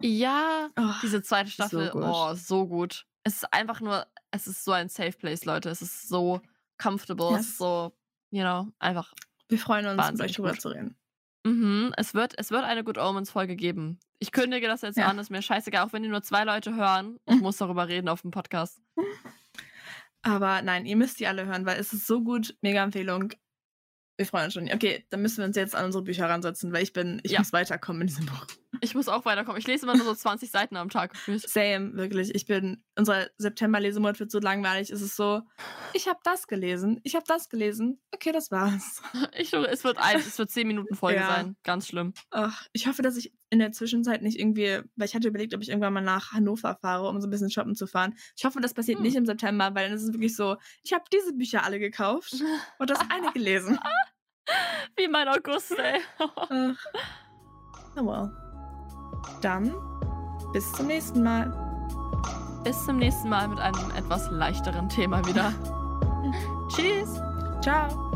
ja, Oh, diese zweite so Staffel, gut. oh, so gut. Es ist einfach nur, es ist so ein Safe Place, Leute. Es ist so comfortable, es Yes. ist so, you know, einfach. wir freuen uns, mit euch drüber zu reden. Mhm, es wird, es wird eine Good Omens Folge geben. Ich kündige das jetzt Ja. an, ist mir scheißegal, auch wenn die nur zwei Leute hören. Ich muss darüber reden auf dem Podcast. Aber nein, ihr müsst die alle hören, weil es ist so gut. Mega Empfehlung. Wir freuen uns schon. Okay, dann müssen wir uns jetzt an unsere Bücher ransetzen, weil ich bin, ich Ja. muss weiterkommen in diesem Buch. Ich muss auch weiterkommen. Ich lese immer nur so 20 Seiten am Tag. Same, wirklich. Ich bin, unser September-Lesemonat wird so langweilig. Es ist so, ich habe das gelesen, ich habe das gelesen. Okay, das war's. Ich, es wird ein, es wird 10 Minuten Folge Ja. sein. Ganz schlimm. Ach, ich hoffe, dass ich in der Zwischenzeit nicht irgendwie, weil ich hatte überlegt, ob ich irgendwann mal nach Hannover fahre, um so ein bisschen shoppen zu fahren. Ich hoffe, das passiert Hm. nicht im September, weil dann ist es wirklich so, ich habe diese Bücher alle gekauft und das eine gelesen. Wie mein August, ey. Ach. Na well. Dann bis zum nächsten Mal. Bis zum nächsten Mal mit einem etwas leichteren Thema wieder. Tschüss. Ciao.